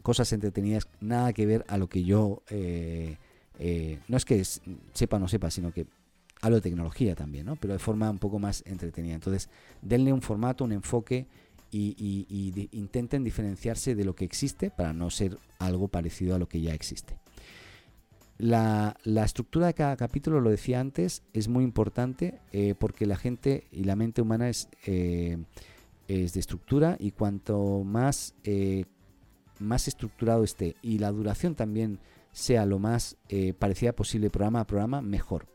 B: cosas entretenidas, nada que ver a lo que yo, eh, no es que sepa o no sepa, sino que hablo de tecnología también, ¿no? pero de forma un poco más entretenida. Entonces, denle un formato, un enfoque y, intenten diferenciarse de lo que existe para no ser algo parecido a lo que ya existe. La, estructura de cada capítulo, lo decía antes, es muy importante eh, porque la gente y la mente humana es, eh, es de estructura y cuanto más, eh, más estructurado esté y la duración también sea lo más parecida posible programa a programa, mejor.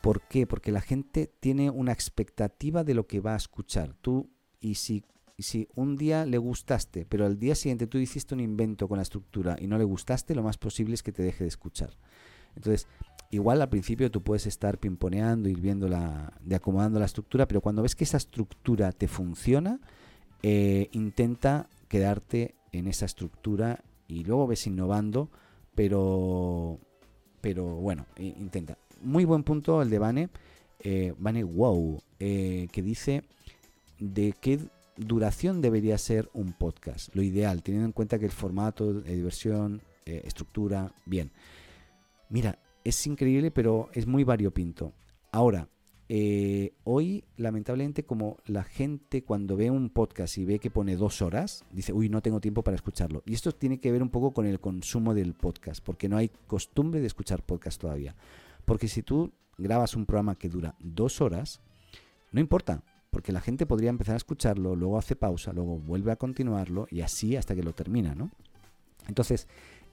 B: ¿Por qué? Porque la gente tiene una expectativa de lo que va a escuchar. Tú, y si, si un día le gustaste, pero al día siguiente tú hiciste un invento con la estructura y no le gustaste, lo más posible es que te deje de escuchar. Entonces, igual al principio tú puedes estar pimponeando, ir viendo la, de acomodando la estructura, pero cuando ves que esa estructura te funciona, eh, intenta quedarte en esa estructura y luego ves innovando, pero pero bueno, intenta. Muy buen punto el de Vane, eh, Wow, eh, que dice de qué duración debería ser un podcast, lo ideal, teniendo en cuenta que el formato diversión, eh, estructura, bien. Mira, es increíble, pero es muy variopinto. Ahora, eh, hoy, lamentablemente, como la gente cuando ve un podcast y ve que pone dos horas, dice, uy, no tengo tiempo para escucharlo. Y esto tiene que ver un poco con el consumo del podcast, porque no hay costumbre de escuchar podcast todavía. Porque si tú grabas un programa que dura dos horas, no importa, porque la gente podría empezar a escucharlo, luego hace pausa, luego vuelve a continuarlo y así hasta que lo termina, ¿no? Entonces,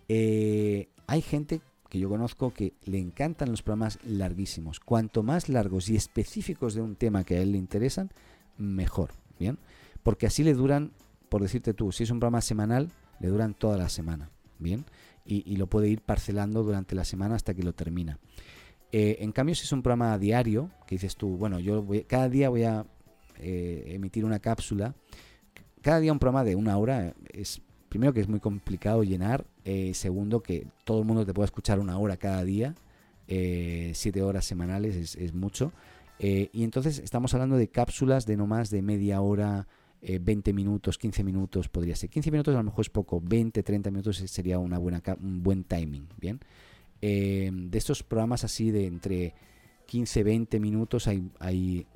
B: eh, hay gente que yo conozco que le encantan los programas larguísimos. Cuanto más largos y específicos de un tema que a él le interesan, mejor, ¿bien? Porque así le duran, por decirte tú, si es un programa semanal, le duran toda la semana, ¿bien? Y, lo puede ir parcelando durante la semana hasta que lo termina. Eh, en cambio, si es un programa diario, que dices tú, bueno, yo voy, cada día voy a eh, emitir una cápsula, cada día un programa de una hora es primero que es muy complicado llenar, eh, segundo que todo el mundo te puede escuchar una hora cada día, eh, siete horas semanales es, mucho. Y entonces estamos hablando de cápsulas de no más de media hora, 20 minutos, 15 minutos podría ser. 15 minutos a lo mejor es poco, 20, 30 minutos sería una buena, un buen timing, ¿bien? de estos programas así de entre 15, 20 minutos hay, hay,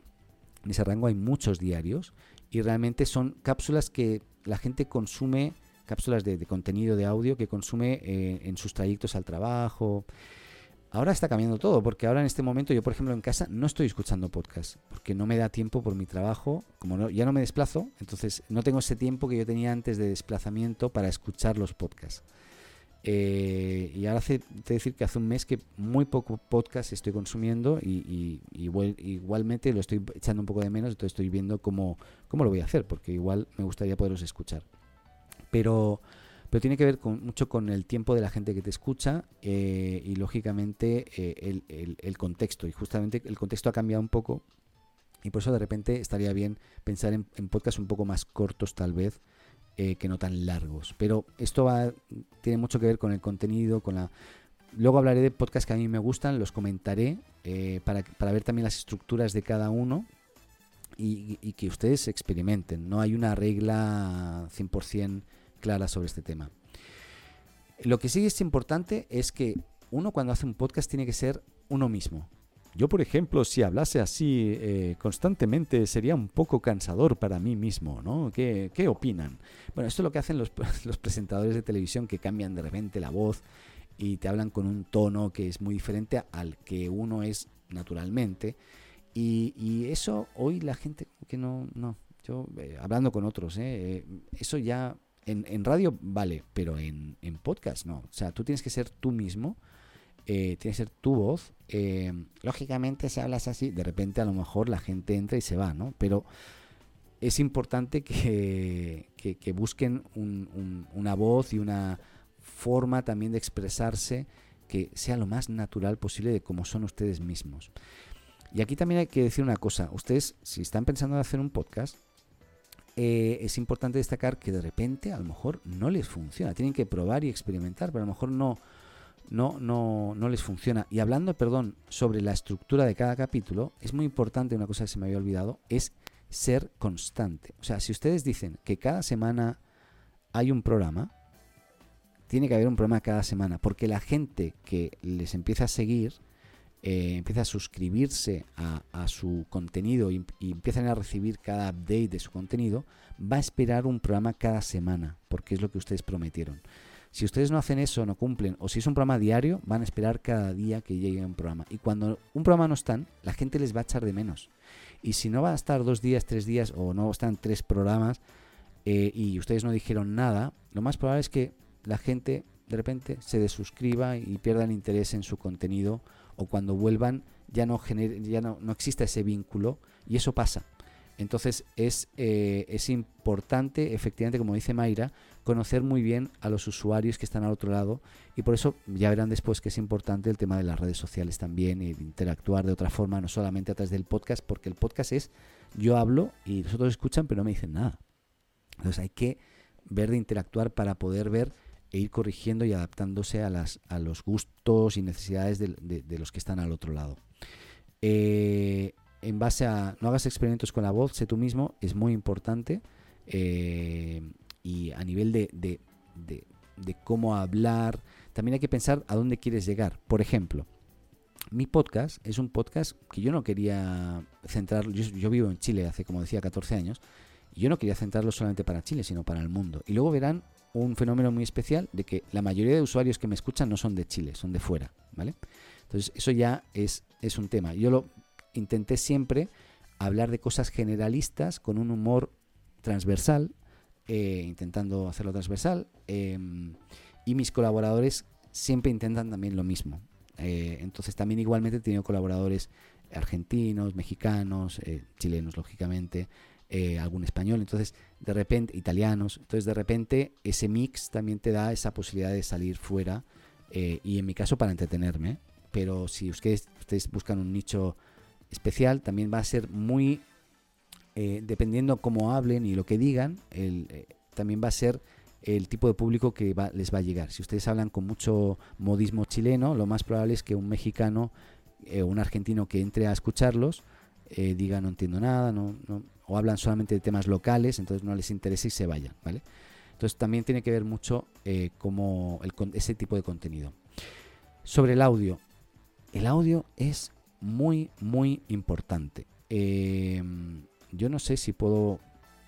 B: en ese rango hay muchos diarios y realmente son cápsulas que la gente consume cápsulas de, contenido de audio que consume eh, en sus trayectos al trabajo. Ahora está cambiando todo, porque ahora en este momento yo, por ejemplo, en casa no estoy escuchando podcast, porque no me da tiempo por mi trabajo, como ya no me desplazo, entonces no tengo ese tiempo que yo tenía antes de desplazamiento para escuchar los podcasts. Eh, y ahora hace te decir que hace un mes que muy poco podcast estoy consumiendo y, igualmente lo estoy echando un poco de menos, entonces estoy viendo cómo, cómo lo voy a hacer, porque igual me gustaría poderlos escuchar pero, pero tiene que ver con, mucho con el tiempo de la gente que te escucha eh, y lógicamente eh, el, contexto. Y justamente el contexto ha cambiado un poco y por eso de repente estaría bien pensar en, podcasts un poco más cortos tal vez eh, que no tan largos. Pero esto tiene mucho que ver con el contenido, con la... Luego hablaré de podcasts que a mí me gustan, los comentaré para, para ver también las estructuras de cada uno y, y, que ustedes experimenten. No hay una regla 100% clara sobre este tema. Lo que sí es importante es que uno cuando hace un podcast tiene que ser uno mismo. Yo, por ejemplo, si hablase así eh, constantemente sería un poco cansador para mí mismo, ¿no? ¿Qué, opinan? Bueno, esto es lo que hacen los, presentadores de televisión que cambian de repente la voz y te hablan con un tono que es muy diferente al que uno es naturalmente. Y, eso hoy la gente que no, no, yo eh, hablando con otros, eh, eso ya en, radio vale, pero en, podcast no. O sea, tú tienes que ser tú mismo, eh, tienes que ser tu voz. Eh, lógicamente, si hablas así, de repente a lo mejor la gente entra y se va, ¿no? Pero es importante que, busquen una voz y una forma también de expresarse que sea lo más natural posible de cómo son ustedes mismos. Y aquí también hay que decir una cosa, ustedes si están pensando en hacer un podcast, eh, es importante destacar que de repente a lo mejor no les funciona. Tienen que probar y experimentar, pero a lo mejor no, no, no, no les funciona. Y hablando, perdón, sobre la estructura de cada capítulo, es muy importante, una cosa que se me había olvidado, es ser constante. O sea, si ustedes dicen que cada semana hay un programa, tiene que haber un programa cada semana, porque la gente que les empieza a seguir, eh, empieza a suscribirse a, su contenido y, empiezan a recibir cada update de su contenido, va a esperar un programa cada semana, porque es lo que ustedes prometieron. Si ustedes no hacen eso, no cumplen, o si es un programa diario, van a esperar cada día que llegue un programa. Y cuando un programa no están, la gente les va a echar de menos. Y si no va a estar dos días, tres días, o no están tres programas, eh, y ustedes no dijeron nada, lo más probable es que la gente de repente se desuscriba y pierda el interés en su contenido o cuando vuelvan ya no, ya no, no existe ese vínculo y eso pasa. Entonces es, eh, es importante, efectivamente, como dice Mayra, conocer muy bien a los usuarios que están al otro lado y por eso ya verán después que es importante el tema de las redes sociales también y interactuar de otra forma, no solamente a través del podcast, porque el podcast es yo hablo y los otros escuchan pero no me dicen nada. Entonces hay que ver de interactuar para poder ver e ir corrigiendo y adaptándose a, las, a los gustos y necesidades de, los que están al otro lado. Eh, en base a no hagas experimentos con la voz, sé tú mismo, es muy importante. Eh, y a nivel de, de, cómo hablar, también hay que pensar a dónde quieres llegar. Por ejemplo, mi podcast es un podcast que yo no quería centrar, yo, yo, vivo en Chile hace, como decía, 14 años, y yo no quería centrarlo solamente para Chile, sino para el mundo. Y luego verán un fenómeno muy especial de que la mayoría de usuarios que me escuchan no son de Chile, son de fuera, ¿vale? Entonces, eso ya es, es un tema. Yo lo intenté siempre hablar de cosas generalistas con un humor transversal, eh, intentando hacerlo transversal, em, y mis colaboradores siempre intentan también lo mismo. Eh, entonces también igualmente he tenido colaboradores argentinos, mexicanos, eh, chilenos lógicamente, algún español, entonces de repente, italianos, entonces de repente ese mix también te da esa posibilidad de salir fuera y en mi caso para entretenerme, pero si ustedes, ustedes buscan un nicho especial, también va a ser muy, eh, dependiendo cómo hablen y lo que digan, eh, también va a ser el tipo de público que les va a llegar. Si ustedes hablan con mucho modismo chileno, lo más probable es que un mexicano o eh, un argentino que entre a escucharlos diga no entiendo nada, no, o hablan solamente de temas locales, entonces no les interesa y se vayan, ¿vale? Entonces también tiene que ver mucho como el, ese tipo de contenido. Sobre el audio. El audio es muy, muy importante. Em, yo no sé si puedo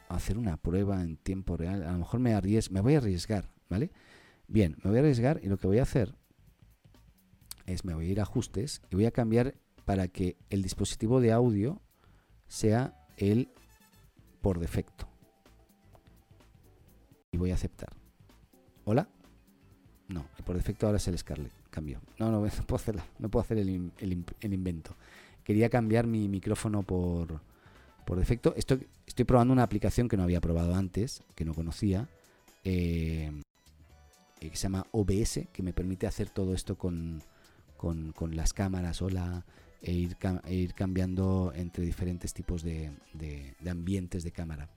B: hacer una prueba en tiempo real. A lo mejor me, me voy a arriesgar, ¿vale? Bien, me voy a arriesgar y lo que voy a hacer es me voy a ir a ajustes y voy a cambiar para que el dispositivo de audio sea el por defecto. Y voy a aceptar. ¿Hola? No, el por defecto ahora es el Scarlett. Cambio. No, no, no puedo hacer, no puedo hacer el, invento. Quería cambiar mi micrófono por, por defecto. Estoy, probando una aplicación que no había probado antes, que no conocía, eh, que se llama OBS, que me permite hacer todo esto con, con, las cámaras hola, e ir, e ir cambiando entre diferentes tipos de, de, de, ambientes de cámara.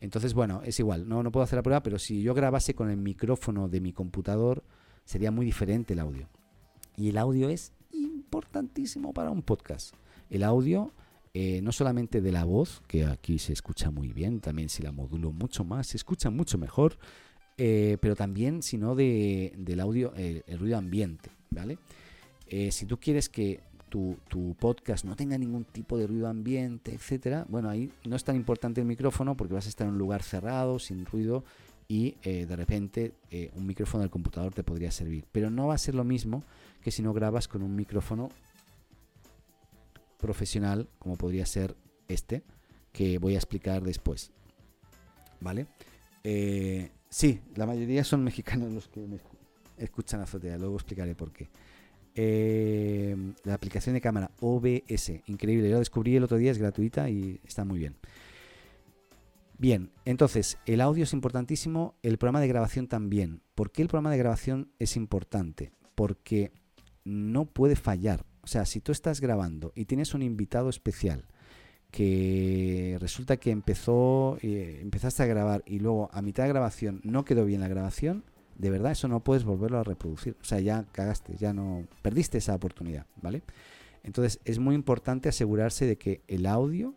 B: Entonces, bueno, es igual, no, no puedo hacer la prueba, pero si yo grabase con el micrófono de mi computador, sería muy diferente el audio. Y el audio es importantísimo para un podcast. El audio, eh, no solamente de la voz, que aquí se escucha muy bien, también si la modulo mucho más, se escucha mucho mejor, eh, pero también, sino de, del audio, el ruido ambiente, ¿vale? Eh, si tú quieres que tu, tu, podcast no tenga ningún tipo de ruido ambiente, etcétera, bueno, ahí no es tan importante el micrófono porque vas a estar en un lugar cerrado, sin ruido, y de repente un micrófono del computador te podría servir. Pero no va a ser lo mismo que si no grabas con un micrófono profesional como podría ser este, que voy a explicar después. ¿Vale? Eh, sí, la mayoría son mexicanos los que me escuchan azotea, luego explicaré por qué. la aplicación de cámara OBS, increíble, yo la descubrí el otro día, es gratuita y está muy bien. Bien, entonces el audio es importantísimo, el programa de grabación también. ¿Por qué el programa de grabación es importante? Porque no puede fallar. O sea, si tú estás grabando y tienes un invitado especial que resulta que empezó, eh, empezaste a grabar y luego a mitad de grabación no quedó bien la grabación, de verdad eso no puedes volverlo a reproducir. O sea, ya cagaste, ya no perdiste esa oportunidad, ¿vale? Entonces es muy importante asegurarse de que el audio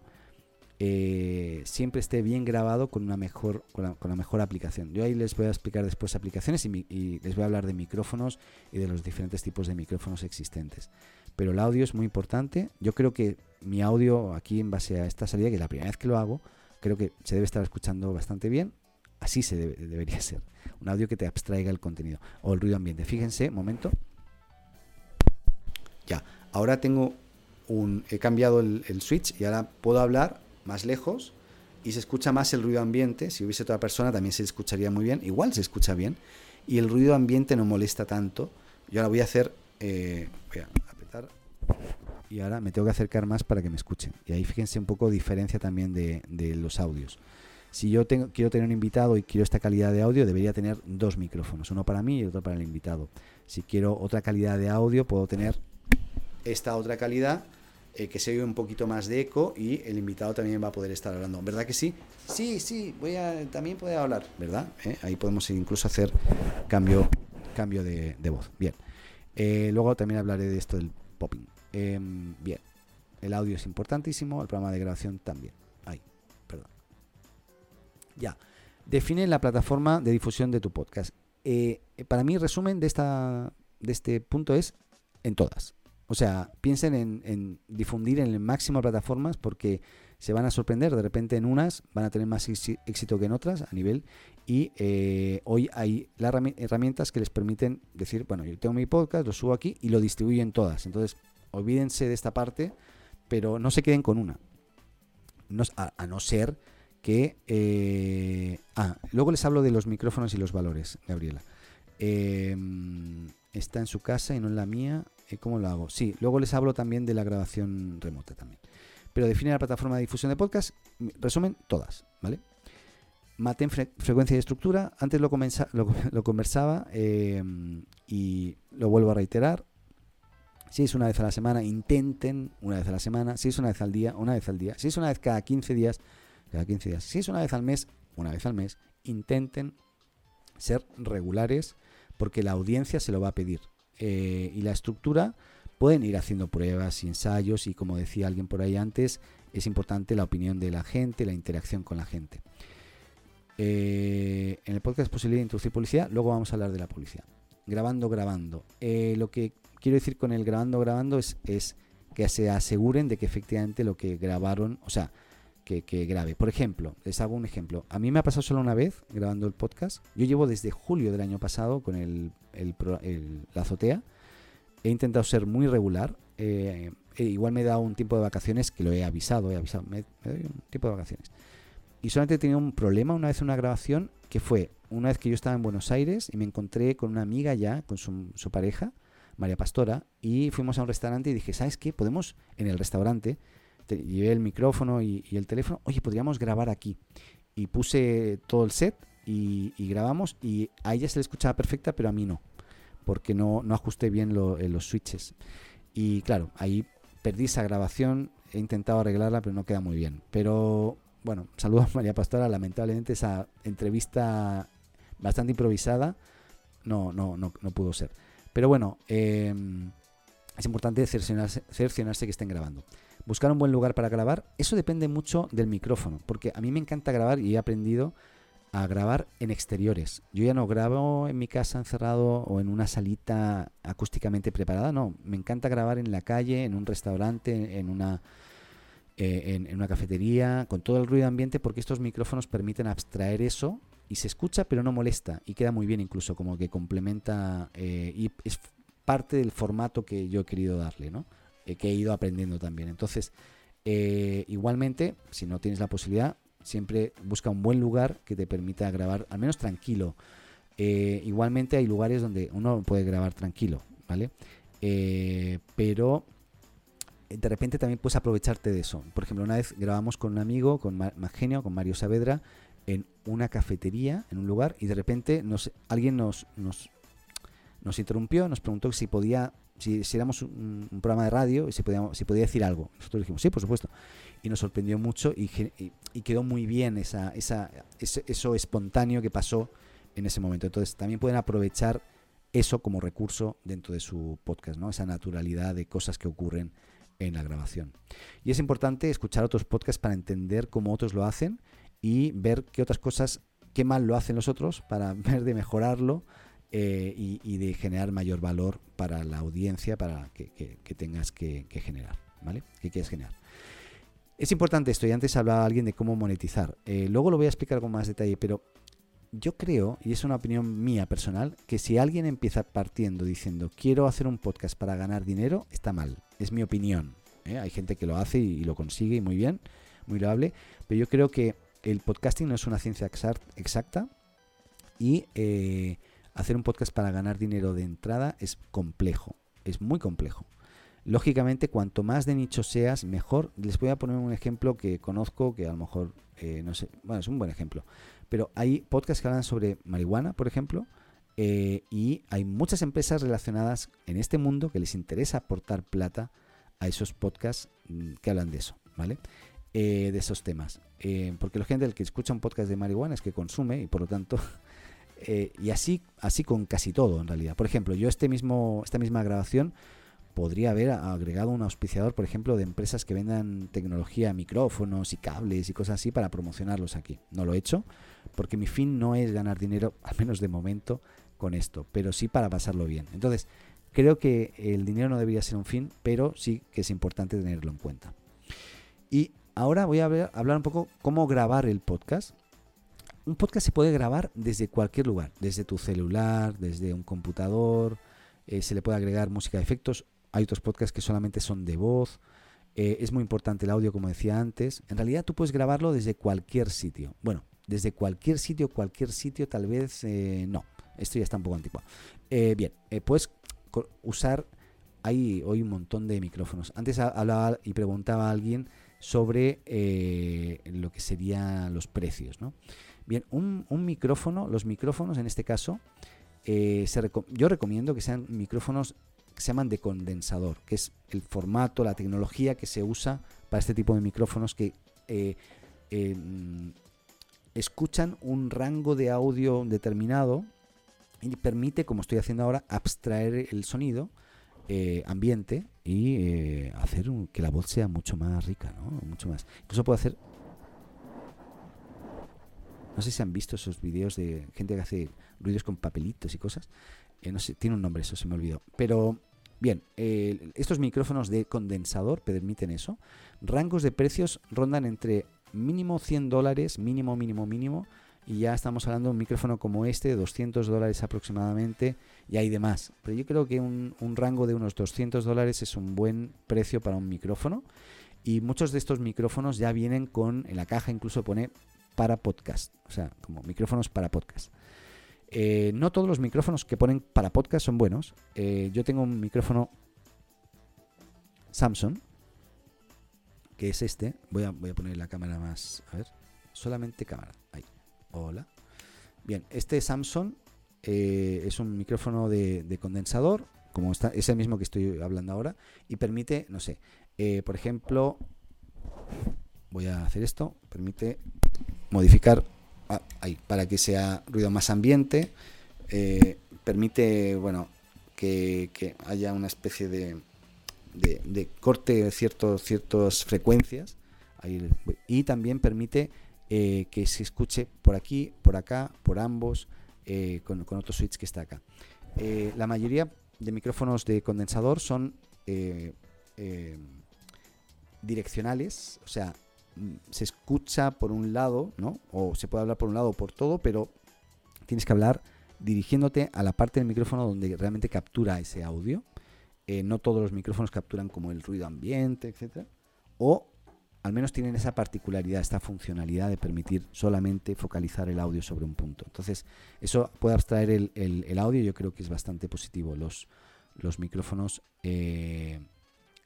B: eh, siempre esté bien grabado con una mejor con la, mejor aplicación. Yo ahí les voy a explicar después aplicaciones y, les voy a hablar de micrófonos y de los diferentes tipos de micrófonos existentes. Pero el audio es muy importante. Yo creo que mi audio aquí en base a esta salida, que es la primera vez que lo hago, creo que se debe estar escuchando bastante bien. Así se debería ser. Un audio que te abstraiga el contenido o el ruido ambiente. Fíjense, momento. Ya, ahora tengo un, he cambiado el switch y ahora puedo hablar más lejos y se escucha más el ruido ambiente. Si hubiese otra persona también se escucharía muy bien. Igual se escucha bien. Y el ruido ambiente no molesta tanto. Yo ahora voy a hacer... Eh, voy a. Y ahora me tengo que acercar más para que me escuchen. Y ahí fíjense un poco diferencia también de, los audios. Si yo tengo, quiero tener un invitado y quiero esta calidad de audio, debería tener dos micrófonos. Uno para mí y otro para el invitado. Si quiero otra calidad de audio, puedo tener esta otra calidad eh, que se oye un poquito más de eco y el invitado también va a poder estar hablando. ¿Verdad que sí? Sí, sí, voy a, también puede hablar, ¿verdad? ¿Eh? Ahí podemos incluso hacer cambio, cambio de, voz. Bien. Eh, luego también hablaré de esto del popping. Em, bien. El audio es importantísimo, el programa de grabación también. Ahí, perdón. Ya. Define la plataforma de difusión de tu podcast. para mí, resumen de, esta, de este punto es en todas O sea, piensen en, difundir en el máximo plataformas porque se van a sorprender. De repente en unas van a tener más éxito que en otras a nivel. Y eh, hoy hay herramientas que les permiten decir, bueno, yo tengo mi podcast, lo subo aquí y lo distribuyo en todas. Entonces, olvídense de esta parte, pero no se queden con una. a, no ser que... Eh, ah, luego les hablo de los micrófonos y los valores, Gabriela. Em, está en su casa y no en la mía. Eh, ¿Cómo lo hago? Sí, luego les hablo también de la grabación remota también. Pero define la plataforma de difusión de podcast, resumen, todas, ¿vale? Maten frecuencia y estructura. Antes lo, lo, conversaba em, y lo vuelvo a reiterar. Si es una vez a la semana, intenten una vez a la semana. Si es una vez al día, una vez al día. Si es una vez cada 15 días, cada 15 días. Si es una vez al mes, una vez al mes. Intenten ser regulares porque la audiencia se lo va a pedir. Eh, y la estructura pueden ir haciendo pruebas y ensayos y como decía alguien por ahí antes, es importante la opinión de la gente, la interacción con la gente. Eh, en el podcast es posible introducir publicidad, luego vamos a hablar de la publicidad. Grabando, grabando. Eh, lo que quiero decir con el grabando, grabando es, es que se aseguren de que efectivamente lo que grabaron, o sea, que, grabe. Por ejemplo, les hago un ejemplo. A mí me ha pasado solo una vez grabando el podcast. Yo llevo desde julio del año pasado con el, la azotea. He intentado ser muy regular. Eh, e igual me he dado un tiempo de vacaciones que lo he avisado. He avisado. Me, doy un tiempo de vacaciones. Y solamente he tenido un problema una vez en una grabación que fue una vez que yo estaba en Buenos Aires y me encontré con una amiga ya, con su, su pareja, María Pastora, y fuimos a un restaurante y dije, ¿sabes qué? Podemos en el restaurante llevé el micrófono y, el teléfono, oye, podríamos grabar aquí. Y puse todo el set y, grabamos y a ella se le escuchaba perfecta, pero a mí no, porque no, no ajusté bien eh, los switches. Y claro, ahí perdí esa grabación, he intentado arreglarla, pero no queda muy bien. Pero bueno, saludos María Pastora, lamentablemente esa entrevista bastante improvisada no, no, no, no pudo ser. Pero bueno, em, es importante cerciorarse, que estén grabando buscar un buen lugar para grabar, eso depende mucho del micrófono, porque a mí me encanta grabar y he aprendido a grabar en exteriores. Yo ya no grabo en mi casa encerrado o en una salita acústicamente preparada, no, me encanta grabar en la calle, en un restaurante, en una eh, en, una cafetería, con todo el ruido ambiente, porque estos micrófonos permiten abstraer eso y se escucha pero no molesta y queda muy bien incluso, como que complementa eh, y es parte del formato que yo he querido darle, ¿no? Eh, que he ido aprendiendo también. Entonces, eh, igualmente, si no tienes la posibilidad, siempre busca un buen lugar que te permita grabar, al menos tranquilo. Igualmente hay lugares donde uno puede grabar tranquilo, ¿vale? pero de repente también puedes aprovecharte de eso. Por ejemplo, una vez grabamos con un amigo, con Genio, con Mario Saavedra, en una cafetería, en un lugar, y de repente nos, alguien nos, nos, nos interrumpió, nos preguntó si podía si, éramos un, programa de radio si, podíamos, si podía decir algo. Nosotros dijimos, sí, por supuesto. Y nos sorprendió mucho y, y, quedó muy bien esa, esa, eso espontáneo que pasó en ese momento. Entonces también pueden aprovechar eso como recurso dentro de su podcast, ¿no? Esa naturalidad de cosas que ocurren en la grabación. Y es importante escuchar otros podcasts para entender cómo otros lo hacen y ver qué otras cosas, qué mal lo hacen los otros para ver de mejorarlo eh, y, de generar mayor valor para la audiencia para que, tengas que, generar, ¿vale? Que quieres generar. Es importante esto, y antes hablaba alguien de cómo monetizar. Eh, luego lo voy a explicar con más detalle, pero yo creo, y es una opinión mía personal, que si alguien empieza partiendo diciendo quiero hacer un podcast para ganar dinero, está mal. Es mi opinión. ¿eh? Hay gente que lo hace y, lo consigue y muy bien, muy loable, pero yo creo que el podcasting no es una ciencia exacta y hacer un podcast para ganar dinero de entrada es complejo, es muy complejo. Lógicamente, cuanto más de nicho seas, mejor. Les voy a poner un ejemplo que conozco, que a lo mejor, eh, no sé, bueno, es un buen ejemplo. Pero hay podcasts que hablan sobre marihuana, por ejemplo, eh, y hay muchas empresas relacionadas en este mundo que les interesa aportar plata a esos podcasts mm, que hablan de eso, ¿vale? Eh, de esos temas. porque la gente el que escucha un podcast de marihuana es que consume y por lo tanto eh, y así, así con casi todo en realidad. Por ejemplo, yo este mismo, esta misma grabación podría haber agregado un auspiciador, por ejemplo, de empresas que vendan tecnología, micrófonos y cables y cosas así para promocionarlos aquí. No lo he hecho porque mi fin no es ganar dinero, al menos de momento, con esto, pero sí para pasarlo bien. Entonces, creo que el dinero no debería ser un fin, pero sí que es importante tenerlo en cuenta. Y ahora voy a hablar un poco cómo grabar el podcast. Un podcast se puede grabar desde cualquier lugar, desde tu celular, desde un computador, eh, se le puede agregar música de efectos. Hay otros podcasts que solamente son de voz. Eh, es muy importante el audio, como decía antes. En realidad tú puedes grabarlo desde cualquier sitio. Bueno, desde cualquier sitio, cualquier sitio, tal vez eh, no. Esto ya está un poco antiguo. bien, puedes usar. Hay hoy un montón de micrófonos. Antes hablaba y preguntaba a alguien sobre lo que serían los precios. ¿no? Bien, un, micrófono, los micrófonos en este caso, eh, yo recomiendo que sean micrófonos que se llaman de condensador, que es el formato, la tecnología que se usa para este tipo de micrófonos que eh, eh, escuchan un rango de audio determinado y permite, como estoy haciendo ahora, abstraer el sonido ambiente y hacer que la voz sea mucho más rica, ¿no? Mucho más. Incluso puedo hacer no sé si han visto esos vídeos de gente que hace ruidos con papelitos y cosas. Eh, no sé, tiene un nombre, eso se me olvidó. Pero bien, estos micrófonos de condensador permiten eso. Rangos de precios rondan entre mínimo 100 dólares, mínimo, mínimo, mínimo. Y ya estamos hablando de un micrófono como este, 200 dólares aproximadamente, y hay demás. Pero yo creo que un, rango de unos 200 dólares es un buen precio para un micrófono. Y muchos de estos micrófonos ya vienen con, en la caja incluso pone para podcast, o sea, como micrófonos para podcast. Eh, no todos los micrófonos que ponen para podcast son buenos. Eh, yo tengo un micrófono Samsung, que es este. Voy a, voy a poner la cámara más. A ver, solamente cámara. Ahí. Hola. Bien, este Samsung eh, es un micrófono de, condensador, como está, es el mismo que estoy hablando ahora, y permite, no sé, por ejemplo, voy a hacer esto, permite modificar ah, ahí, para que sea ruido más ambiente. Eh, permite, bueno, que, haya una especie de, de, corte de ciertas frecuencias. y también permite eh, que se escuche por aquí, por acá, por ambos, eh, con, con, otro switch que está acá. la mayoría de micrófonos de condensador son direccionales, o sea, se escucha por un lado, ¿no? O se puede hablar por un lado o por todo, pero tienes que hablar dirigiéndote a la parte del micrófono donde realmente captura ese audio. Eh, no todos los micrófonos capturan como el ruido ambiente, etcétera. O al menos tienen esa particularidad, esta funcionalidad de permitir solamente focalizar el audio sobre un punto. Entonces, eso puede abstraer el, el, audio, yo creo que es bastante positivo. Los, micrófonos, eh,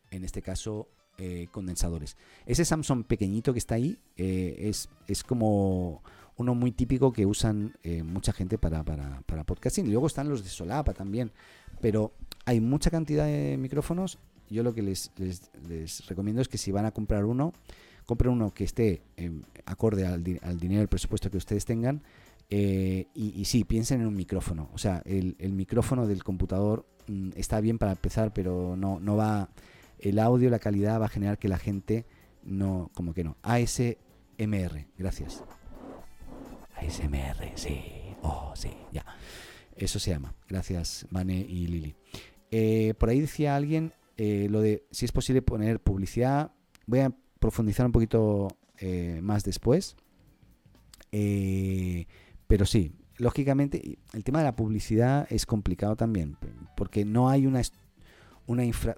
B: en este caso, eh, condensadores. Ese Samsung pequeñito que está ahí eh, es, como uno muy típico que usan mucha gente para, para, para, podcasting. Y luego están los de solapa también. Pero hay mucha cantidad de micrófonos. Yo lo que les, les, recomiendo es que si van a comprar uno, compren uno que esté acorde al, al, dinero, el presupuesto que ustedes tengan. y, y, sí, piensen en un micrófono. O sea, el, micrófono del computador mm, está bien para empezar, pero no, no va el audio, la calidad va a generar que la gente no, como que no. ASMR, gracias. ASMR, sí, oh, sí, ya. Eso se llama. Gracias, Mane y Lili. Eh, por ahí decía alguien eh, lo de si es posible poner publicidad. Voy a profundizar un poquito eh, más después. pero sí, lógicamente, el tema de la publicidad es complicado también, porque no hay una, una infra,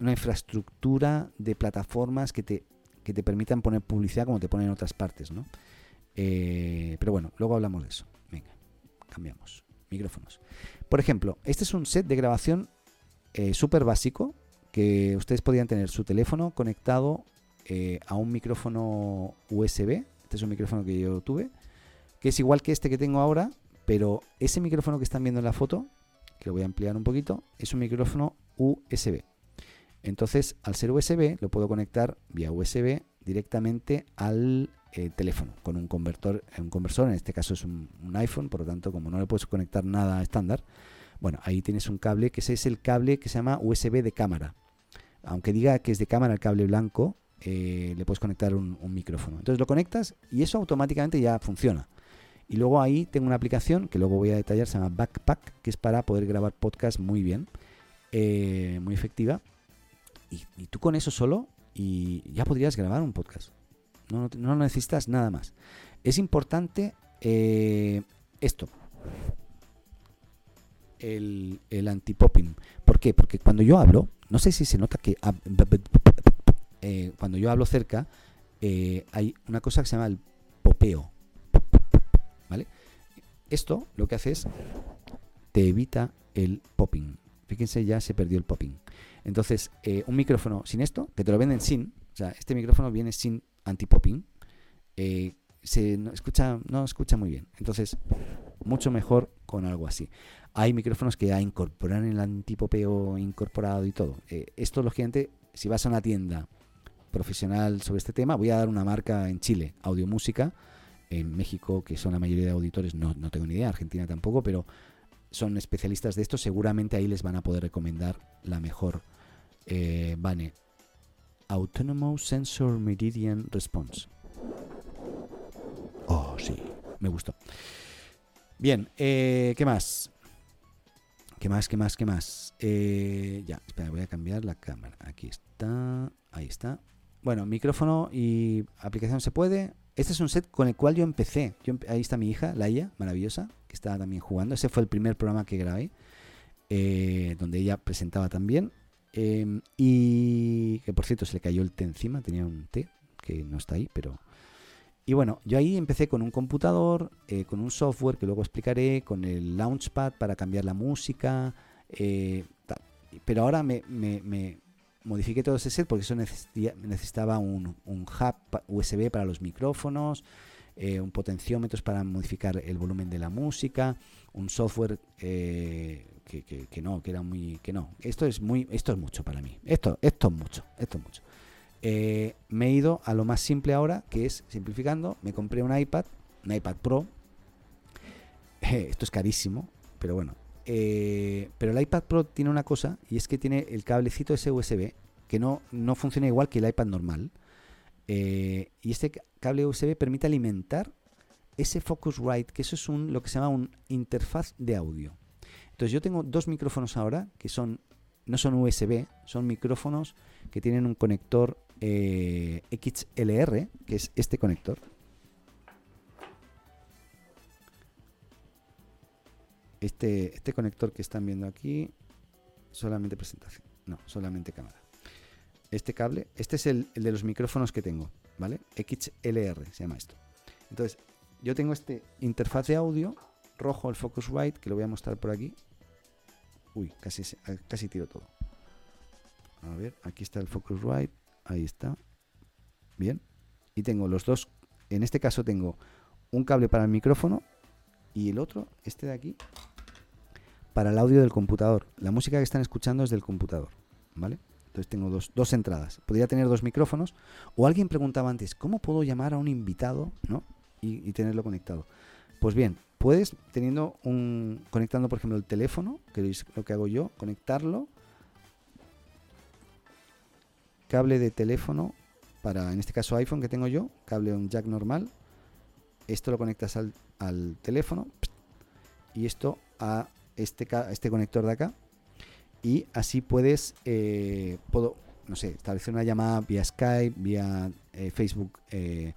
B: una infraestructura de plataformas que te, te permitan poner publicidad como te ponen en otras partes, ¿no? Eh, pero bueno, luego hablamos de eso. Venga, cambiamos. Micrófonos. Por ejemplo, este es un set de grabación eh, súper básico que ustedes podrían tener su teléfono conectado eh, a un micrófono USB. Este es un micrófono que yo tuve, que es igual que este que tengo ahora, pero ese micrófono que están viendo en la foto, que lo voy a ampliar un poquito, es un micrófono USB. Entonces, al ser USB, lo puedo conectar vía USB directamente al eh, teléfono con un convertor, un conversor, en este caso es un, iPhone, por lo tanto, como no le puedes conectar nada estándar, bueno, ahí tienes un cable, que ese es el cable que se llama USB de cámara. Aunque diga que es de cámara el cable blanco, eh, le puedes conectar un, micrófono. Entonces lo conectas y eso automáticamente ya funciona. Y luego ahí tengo una aplicación que luego voy a detallar, se llama Backpack, que es para poder grabar podcast muy bien eh, muy efectiva. Y, tú con eso solo y ya podrías grabar un podcast. No, no necesitas nada más. Es importante eh, esto. El, el anti-popping. ¿Por qué? Porque cuando yo hablo, no sé si se nota que eh, cuando yo hablo cerca, eh, hay una cosa que se llama el popeo. ¿Vale? Esto lo que hace es te evita el popping. Fíjense, ya se perdió el popping. Entonces, eh, un micrófono sin esto, que te lo venden sin, o sea, este micrófono viene sin anti-popping, se no, escucha, no escucha muy bien. Entonces, mucho mejor con algo así. Hay micrófonos que ya incorporan el antipopeo incorporado y todo. Eh, esto, lógicamente, si vas a una tienda profesional sobre este tema, voy a dar una marca en Chile, Audio Música, en México, que son la mayoría de auditores, no, no tengo ni idea, Argentina tampoco, pero son especialistas de esto, seguramente ahí les van a poder recomendar la mejor eh, Bane. Autonomous Sensor Meridian Response. Oh, sí, me gustó. Bien, eh, ¿qué más? ¿Qué más, qué más, qué más? Eh, ya, espera, voy a cambiar la cámara. Aquí está, ahí está. Bueno, micrófono y aplicación se puede. Este es un set con el cual yo empecé. ahí está mi hija, Laia, maravillosa, que está también jugando. Ese fue el primer programa que grabé, eh, donde ella presentaba también. Em, y que por cierto se le cayó el té encima, tenía un té que no está ahí, pero... Y bueno, yo ahí empecé con un computador, eh, con un software que luego explicaré, con el Launchpad para cambiar la música, eh, pero ahora me, me, modifiqué todo ese set porque eso necesitaba un, un hub USB para los micrófonos, eh, un potenciómetro para modificar el volumen de la música, un software eh, que, no, que era muy, que no. Esto es muy, esto es mucho para mí. Esto, esto es mucho, esto es mucho. Eh, me he ido a lo más simple ahora, que es simplificando. Me compré un iPad, un iPad Pro. esto es carísimo, pero bueno. pero el iPad Pro tiene una cosa y es que tiene el cablecito ese USB que no, no funciona igual que el iPad normal. y este cable USB permite alimentar ese Focusrite, que eso es un, lo que se llama un interfaz de audio. Entonces yo tengo dos micrófonos ahora que son no son USB, son micrófonos que tienen un conector eh, XLR, que es este conector. Este, este conector que están viendo aquí, solamente presentación, no, solamente cámara. Este cable, este es el, de los micrófonos que tengo, ¿vale? XLR se llama esto. Entonces, yo tengo este interfaz de audio, rojo el Focusrite, que lo voy a mostrar por aquí. Uy, casi, casi tiro todo. A ver, aquí está el Focusrite, ahí está. Bien. Y tengo los dos, en este caso tengo un cable para el micrófono y el otro, este de aquí, para el audio del computador. La música que están escuchando es del computador, ¿vale? Entonces tengo dos, entradas. Podría tener dos micrófonos. O alguien preguntaba antes, ¿cómo puedo llamar a un invitado? ¿no? y, tenerlo conectado. Pues bien, puedes teniendo un conectando por ejemplo el teléfono, que es lo que hago yo, conectarlo cable de teléfono para en este caso iPhone que tengo yo, cable un jack normal. Esto lo conectas al, al teléfono y esto a este, este conector de acá y así puedes eh, puedo no sé establecer una llamada vía Skype, vía eh, Facebook eh,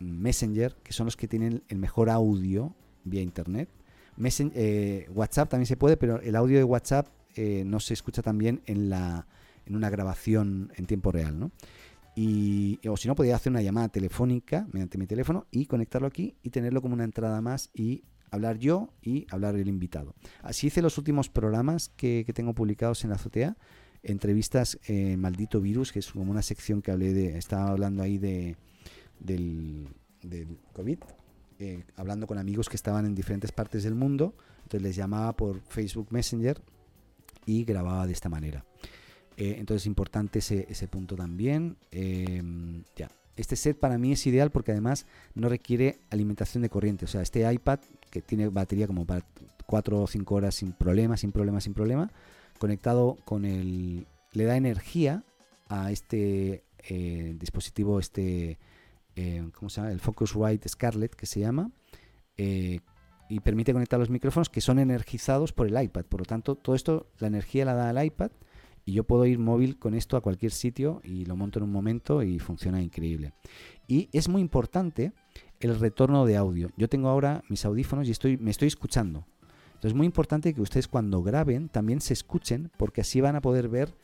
B: Messenger, que son los que tienen el mejor audio vía internet. WhatsApp también se puede, pero el audio de WhatsApp no se escucha tan bien en, la, en una grabación en tiempo real, ¿no? Y, o si no, podría hacer una llamada telefónica mediante mi teléfono y conectarlo aquí y tenerlo como una entrada más y hablar yo y hablar el invitado. Así hice los últimos programas que, tengo publicados en la azotea, entrevistas eh, Maldito Virus, que es como una sección que hablé de, estaba hablando ahí de, del, del COVID, eh, hablando con amigos que estaban en diferentes partes del mundo. Entonces les llamaba por Facebook Messenger y grababa de esta manera. Eh, entonces es importante ese, ese punto también. Em, ya. Este set para mí es ideal porque además no requiere alimentación de corriente. O sea, este iPad que tiene batería como para 4 o 5 horas sin problema, sin problema, sin problema, conectado con el... le da energía a este eh, dispositivo, este eh, ¿cómo se llama? El Focusrite Scarlett, que se llama, eh, y permite conectar los micrófonos que son energizados por el iPad. Por lo tanto, todo esto, la energía la da el iPad y yo puedo ir móvil con esto a cualquier sitio y lo monto en un momento y funciona increíble. Y es muy importante el retorno de audio. Yo tengo ahora mis audífonos y estoy, me estoy escuchando. Entonces es muy importante que ustedes cuando graben también se escuchen porque así van a poder ver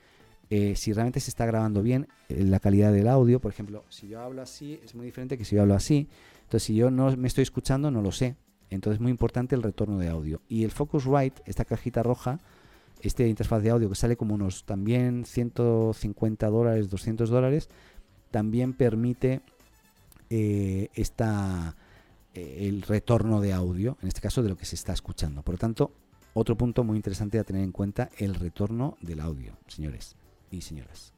B: eh, si realmente se está grabando bien eh, la calidad del audio. Por ejemplo, si yo hablo así es muy diferente que si yo hablo así. Entonces si yo no me estoy escuchando no lo sé. Entonces es muy importante el retorno de audio. Y el Focusrite, esta cajita roja, este interfaz de audio que sale como unos también 150 dólares, 200 dólares, también permite eh, esta, eh, el retorno de audio, en este caso de lo que se está escuchando. Por lo tanto, otro punto muy interesante a tener en cuenta, el retorno del audio, señores y señoras.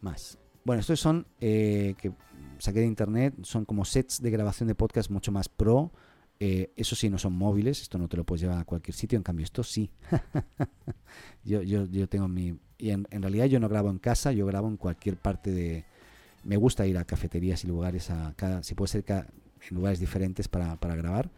B: Más. Bueno, estos son eh, que saqué de internet, son como sets de grabación de podcast mucho más pro, eh, eso sí, no son móviles, esto no te lo puedes llevar a cualquier sitio, en cambio esto sí. yo, yo, tengo mi... Y en, realidad yo no grabo en casa, yo grabo en cualquier parte de... Me gusta ir a cafeterías y lugares, a cada, si puede ser en lugares diferentes para, para grabar.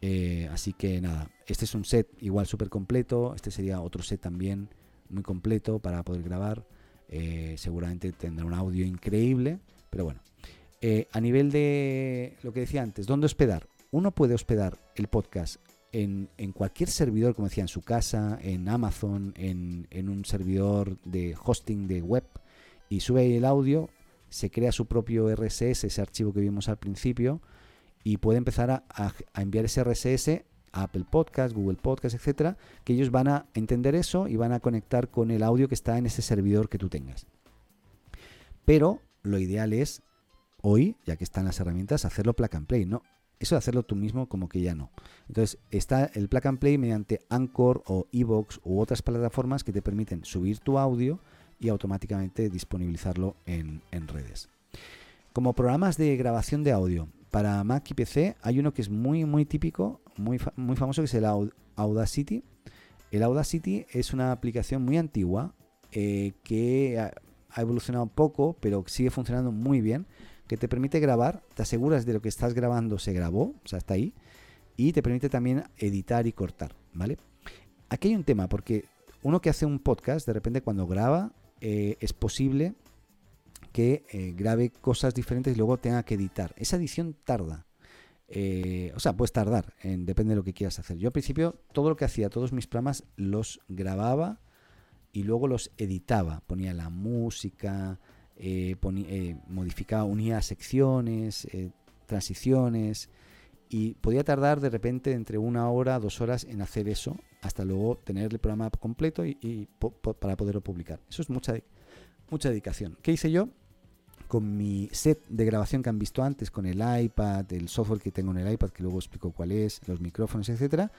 B: Eh, así que nada, este es un set igual súper completo, este sería otro set también muy completo para poder grabar. Eh, seguramente tendrá un audio increíble, pero bueno. a nivel de lo que decía antes, ¿dónde hospedar? Uno puede hospedar el podcast en, cualquier servidor, como decía, en su casa, en Amazon, en, un servidor de hosting de web, y sube el audio, se crea su propio RSS, ese archivo que vimos al principio, y puede empezar a, enviar ese RSS a Apple Podcast, Google Podcast, etcétera, que ellos van a entender eso y van a conectar con el audio que está en ese servidor que tú tengas. Pero lo ideal es hoy, ya que están las herramientas, hacerlo plug and play, ¿no? Eso de hacerlo tú mismo como que ya no. Entonces está el plug and play mediante Anchor o Evox u otras plataformas que te permiten subir tu audio y automáticamente disponibilizarlo en, redes. Como programas de grabación de audio para Mac y PC hay uno que es muy muy típico, muy, muy famoso que es el Audacity. El Audacity es una aplicación muy antigua eh, que ha evolucionado poco, pero sigue funcionando muy bien que te permite grabar, te aseguras de lo que estás grabando se grabó, o sea, está ahí, y te permite también editar y cortar, ¿vale? Aquí hay un tema, porque uno que hace un podcast, de repente cuando graba, eh, es posible que eh, grabe cosas diferentes y luego tenga que editar. Esa edición tarda. Eh, o sea, puedes tardar, depende de lo que quieras hacer. Yo al principio todo lo que hacía, todos mis programas los grababa y luego los editaba. Ponía la música, eh, eh, modificaba, unía secciones, eh, transiciones y podía tardar de repente entre una hora, dos horas en hacer eso hasta luego tener el programa completo y, para poderlo publicar. Eso es mucha, mucha dedicación. ¿Qué hice yo? Con mi set de grabación que han visto antes, con el iPad, el software que tengo en el iPad, que luego explico cuál es, los micrófonos, etcétera,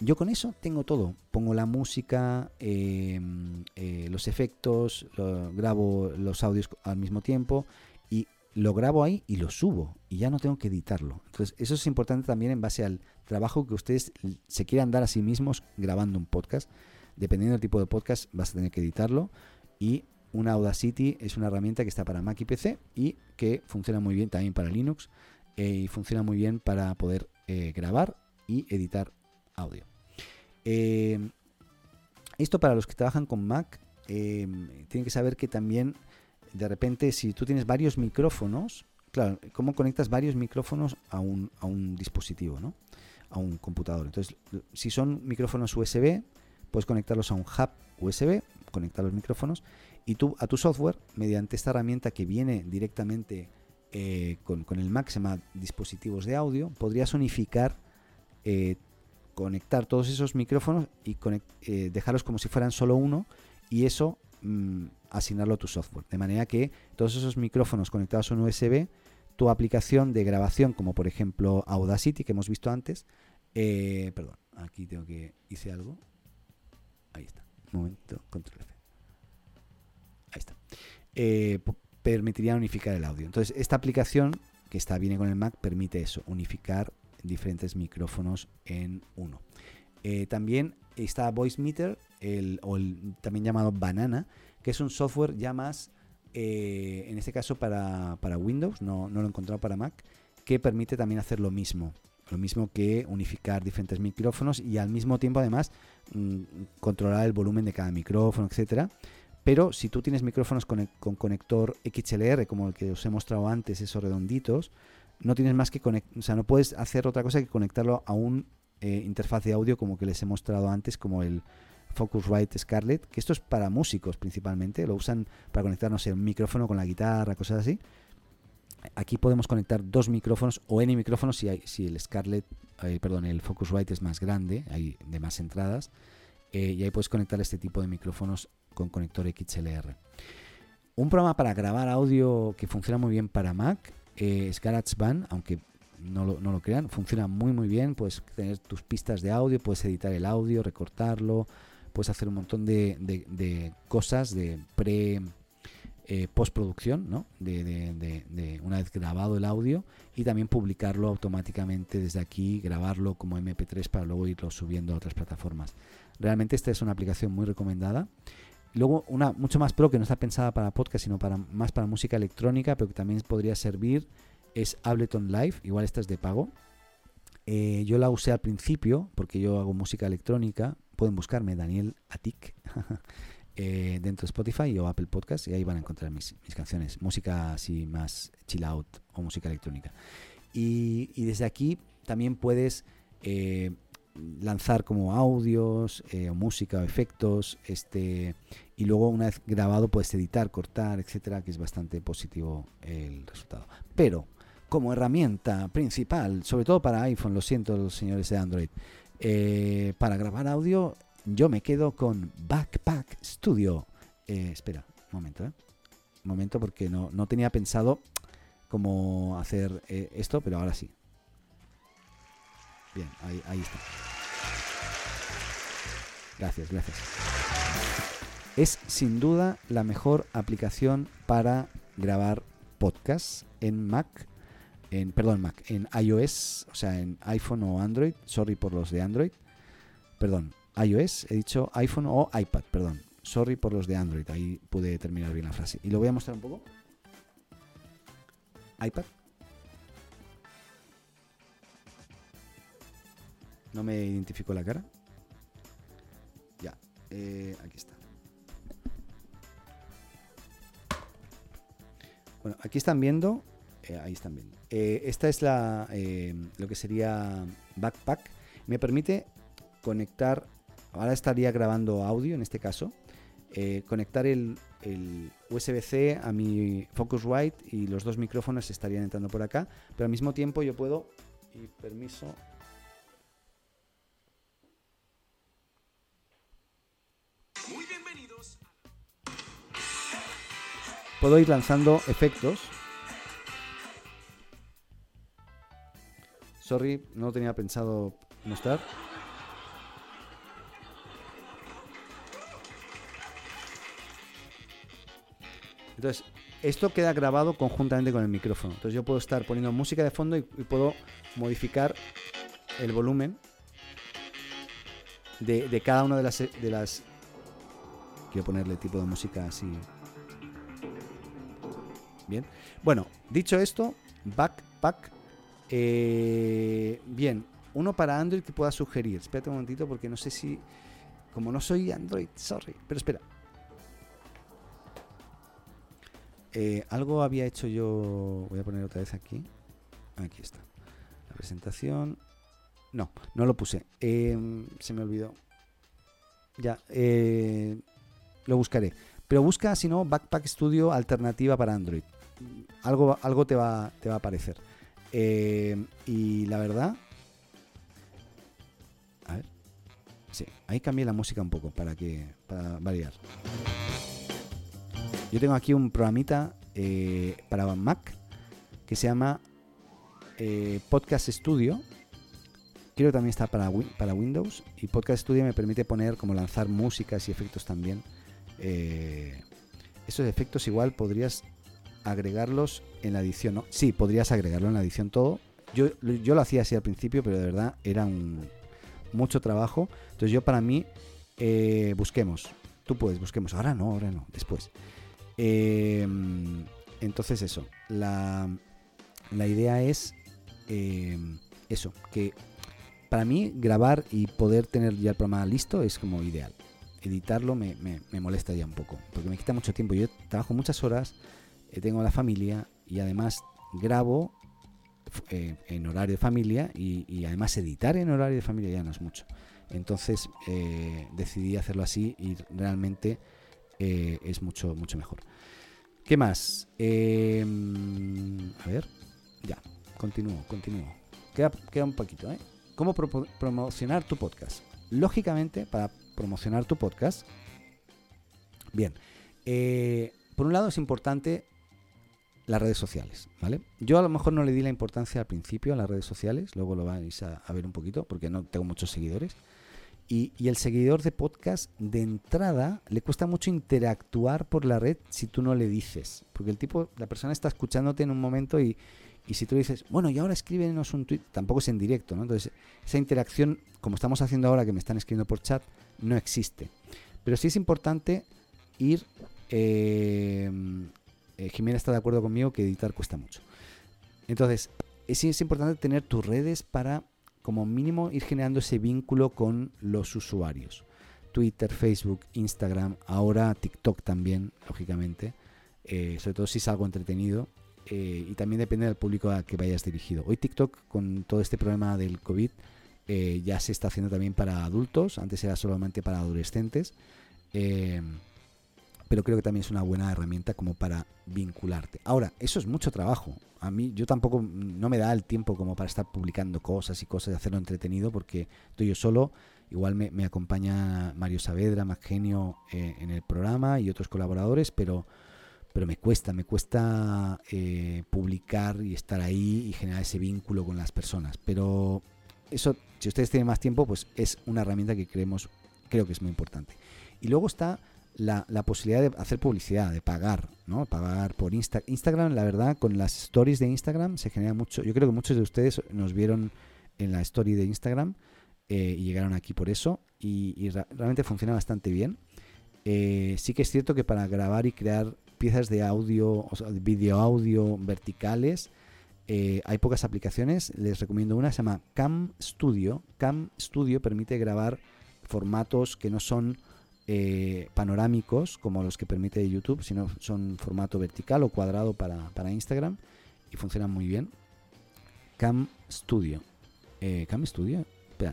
B: yo con eso tengo todo. Pongo la música, em, eh, los efectos, grabo los audios al mismo tiempo y lo grabo ahí y lo subo y ya no tengo que editarlo. Entonces eso es importante también en base al trabajo que ustedes se quieran dar a sí mismos grabando un podcast. Dependiendo del tipo de podcast vas a tener que editarlo y una Audacity es una herramienta que está para Mac y PC y que funciona muy bien también para Linux eh, y funciona muy bien para poder eh, grabar y editar audio. Eh, esto para los que trabajan con Mac, eh, tienen que saber que también de repente si tú tienes varios micrófonos, claro, ¿cómo conectas varios micrófonos a un, a un dispositivo, ¿no? a un computador? Entonces, si son micrófonos USB, puedes conectarlos a un hub USB, conectar los micrófonos, y tú a tu software, mediante esta herramienta que viene directamente eh, con, el Mac, se llama dispositivos de audio, podrías unificar conectar todos esos micrófonos y eh, dejarlos como si fueran solo uno y eso mm, asignarlo a tu software. De manera que todos esos micrófonos conectados a un USB, tu aplicación de grabación, como por ejemplo Audacity que hemos visto antes, eh, perdón, aquí tengo que hice algo. Ahí está. Un momento, control F. Ahí está. Eh, permitiría unificar el audio. Entonces, esta aplicación que está viene con el Mac permite eso, unificar diferentes micrófonos en uno. Eh, también está Voice Meter, el, o el también llamado Banana, que es un software ya más, eh, en este caso para, Windows, no, no, lo he encontrado para Mac, que permite también hacer lo mismo. lo mismo que unificar diferentes micrófonos y al mismo tiempo además mm, controlar el volumen de cada micrófono, etcétera. Pero si tú tienes micrófonos con, conector XLR, como el que os he mostrado antes, esos redonditos, no tienes más que conectar, o sea, no puedes hacer otra cosa que conectarlo a un eh, interfaz de audio como que les he mostrado antes, como el Focusrite Scarlett, que esto es para músicos principalmente, lo usan para conectarnos no un micrófono con la guitarra, cosas así. Aquí podemos conectar dos micrófonos o N micrófonos si, hay, si el Scarlett, perdón, el Focusrite es más grande, hay de más entradas, eh, y ahí puedes conectar este tipo de micrófonos con conector XLR. Un programa para grabar audio que funciona muy bien para Mac eh, GarageBand, aunque no lo, crean, funciona muy muy bien. Puedes tener tus pistas de audio, puedes editar el audio, recortarlo, puedes hacer un montón de, cosas de pre eh, postproducción, ¿no? De, una vez grabado el audio y también publicarlo automáticamente desde aquí, grabarlo como MP3 para luego irlo subiendo a otras plataformas. Realmente esta es una aplicación muy recomendada. Luego una mucho más pro que no está pensada para podcast, sino para más para música electrónica, pero que también podría servir es Ableton Live. Igual esta es de pago. Eh, yo la usé al principio porque yo hago música electrónica. Pueden buscarme Daniel Atik eh, dentro de Spotify o Apple Podcast y ahí van a encontrar mis, canciones. Música así más chill out o música electrónica. Y, desde aquí también puedes eh, lanzar como audios, o música o efectos, este, y luego una vez grabado puedes editar, cortar, etcétera, que es bastante positivo el resultado. Pero como herramienta principal, sobre todo para iPhone, lo siento señores de Android, eh, para grabar audio, yo me quedo con Backpack Studio. Eh, espera, un momento, Un momento porque no, no tenía pensado cómo hacer esto, pero ahora sí. Bien, ahí, está. Gracias, gracias. Es sin duda la mejor aplicación para grabar podcast en Mac, en perdón, Mac, en iOS, o sea, en iPhone o Android. Sorry por los de Android. Perdón, iOS, he dicho iPhone o iPad, perdón. Sorry por los de Android, ahí pude terminar bien la frase. Y lo voy a mostrar un poco. iPad. No me identificó la cara. Ya, eh, aquí está. Bueno, aquí están viendo. Eh, ahí están viendo. Eh, esta es la lo que sería Backpack. Me permite conectar. Ahora estaría grabando audio en este caso. conectar el, el USB-C a mi Focusrite y los dos micrófonos estarían entrando por acá. Pero al mismo tiempo yo puedo. Y permiso, puedo ir lanzando efectos. Sorry, no tenía pensado mostrar. Entonces, esto queda grabado conjuntamente con el micrófono. Entonces yo puedo estar poniendo música de fondo y, puedo modificar el volumen de, cada una de las, de las... Quiero ponerle tipo de música así Bien. Bueno, dicho esto, Backpack. Eh, bien, uno para Android que pueda sugerir. Espérate un momentito porque no sé si. Como no soy Android, sorry. Pero espera. Eh, algo había hecho yo. Voy a poner otra vez aquí. Aquí está. La presentación. No, no lo puse. Em, se me olvidó. Ya. Eh, lo buscaré. Pero busca, si no, Backpack Studio alternativa para Android algo, algo te, va, te va a aparecer. Eh, y la verdad... A ver. Sí, ahí cambié la música un poco para que para variar. Yo tengo aquí un programita eh, para Mac que se llama eh, Podcast Studio. Creo que también está para, para Windows. Y Podcast Studio me permite poner como lanzar músicas y efectos también. esos efectos igual podrías agregarlos en la edición, ¿no? Sí, podrías agregarlo en la edición todo. Yo, yo lo hacía así al principio, pero de verdad era mucho trabajo. Entonces yo para mí, eh, busquemos. Tú puedes, busquemos. Ahora no, ahora no, después. Em, entonces eso, la, la idea es em, eso, que para mí grabar y poder tener ya el programa listo es como ideal. Editarlo me, me, molesta ya un poco, porque me quita mucho tiempo. Yo trabajo muchas horas, tengo la familia y además grabo eh, en horario de familia y, además editar en horario de familia ya no es mucho. Entonces eh, decidí hacerlo así y realmente es mucho, mucho mejor. ¿Qué más? Em, a ver, ya, continúo, continúo. Queda, queda un poquito, ¿eh? ¿Cómo promocionar tu podcast? Lógicamente, para promocionar tu podcast, bien, eh, por un lado es importante las redes sociales, ¿vale? Yo a lo mejor no le di la importancia al principio a las redes sociales, luego lo vais a, ver un poquito porque no tengo muchos seguidores. Y, el seguidor de podcast de entrada le cuesta mucho interactuar por la red si tú no le dices, porque el tipo, la persona está escuchándote en un momento y, y si tú dices, bueno, y ahora escríbenos un tweet, tampoco es en directo, ¿no? Entonces, esa interacción, como estamos haciendo ahora, que me están escribiendo por chat, no existe. Pero sí es importante ir. Eh, eh, Jimena está de acuerdo conmigo que editar cuesta mucho. Entonces, sí es importante tener tus redes para, como mínimo, ir generando ese vínculo con los usuarios. Twitter, Facebook, Instagram, ahora TikTok también, lógicamente. Eh, sobre todo si es algo entretenido eh, y también depende del público a que vayas dirigido. Hoy TikTok, con todo este problema del COVID, ya se está haciendo también para adultos, antes era solamente para adolescentes, pero creo que también es una buena herramienta como para vincularte. Ahora, eso es mucho trabajo. A mí, yo tampoco, no me da el tiempo como para estar publicando cosas y cosas y hacerlo entretenido, porque estoy yo solo. Igual me, acompaña Mario Saavedra, más genio en el programa y otros colaboradores, pero pero me cuesta, me cuesta eh, publicar y estar ahí y generar ese vínculo con las personas. Pero eso, si ustedes tienen más tiempo, pues es una herramienta que creemos, creo que es muy importante. Y luego está la, posibilidad de hacer publicidad, de pagar, ¿no? Pagar por Insta Instagram, la verdad, con las stories de Instagram se genera mucho. Yo creo que muchos de ustedes nos vieron en la story de Instagram eh, y llegaron aquí por eso y, realmente funciona bastante bien. Eh, sí que es cierto que para grabar y crear piezas de audio, o sea, video audio verticales. Eh, hay pocas aplicaciones, les recomiendo una, se llama Cam Studio. Cam Studio permite grabar formatos que no son eh, panorámicos como los que permite YouTube, sino son formato vertical o cuadrado para, Instagram y funcionan muy bien. Cam Studio. Eh, Cam Studio.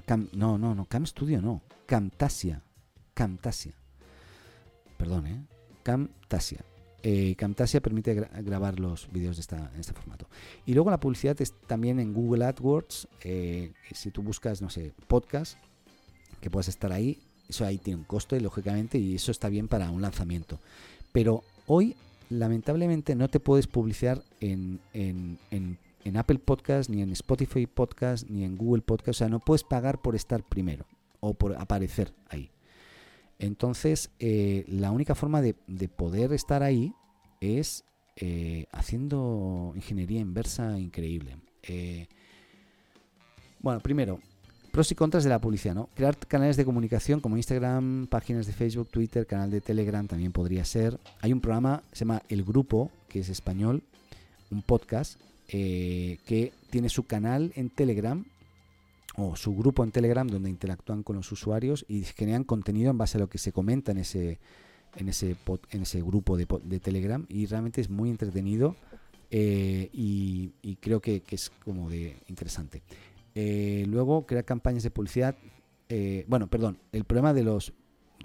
B: Cam, no, no, no, Cam Studio no. Camtasia. Camtasia. Perdón, ¿eh? Camtasia eh, Camtasia permite grabar los vídeos de en este formato. Y luego la publicidad es también en Google AdWords. Si tú buscas, no sé, podcast, que puedas estar ahí, eso ahí tiene un costo, y lógicamente, y eso está bien para un lanzamiento. Pero hoy, lamentablemente, no te puedes publicitar en, en, en, Apple Podcast, ni en Spotify Podcast, ni en Google Podcast. O sea, no puedes pagar por estar primero o por aparecer ahí. Entonces, eh, la única forma de, poder estar ahí es eh, haciendo ingeniería inversa increíble. Eh, bueno, primero, pros y contras de la publicidad, ¿no? Crear canales de comunicación como Instagram, páginas de Facebook, Twitter, canal de Telegram también podría ser. Hay un programa, se llama El Grupo, que es español, un podcast, que tiene su canal en Telegram o su grupo en Telegram donde interactúan con los usuarios y generan contenido en base a lo que se comenta en ese en ese en ese grupo de, de, Telegram y realmente es muy entretenido eh, y, creo que, es como de interesante eh, luego crear campañas de publicidad eh, bueno perdón el problema de los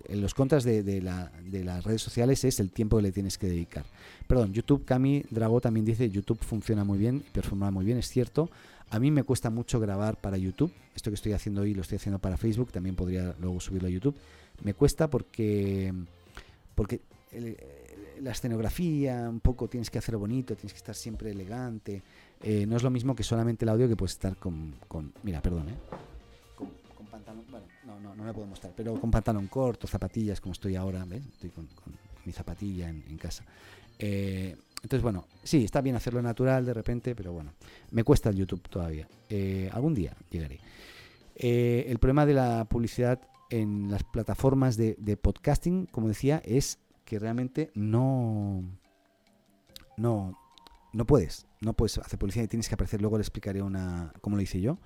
B: los contras de, de, la, de, las redes sociales es el tiempo que le tienes que dedicar. Perdón, YouTube, Cami Drago también dice, YouTube funciona muy bien, performa muy bien, es cierto. A mí me cuesta mucho grabar para YouTube. Esto que estoy haciendo hoy lo estoy haciendo para Facebook. También podría luego subirlo a YouTube. Me cuesta porque, porque la escenografía, un poco tienes que hacerlo bonito, tienes que estar siempre elegante. Eh, no es lo mismo que solamente el audio que puedes estar con, mira, perdón, ¿eh? Con, pantalón, bueno, no, no, no me puedo mostrar, pero con pantalón corto, zapatillas, como estoy ahora, ¿ves? Estoy con, mi zapatilla en, en casa. Eh, entonces, bueno, sí, está bien hacerlo natural de repente, pero bueno, me cuesta el YouTube todavía. Eh, algún día llegaré. Eh, el problema de la publicidad en las plataformas de, podcasting, como decía, es que realmente no, no, no puedes, no puedes hacer publicidad y tienes que aparecer. Luego le explicaré una, cómo lo hice yo.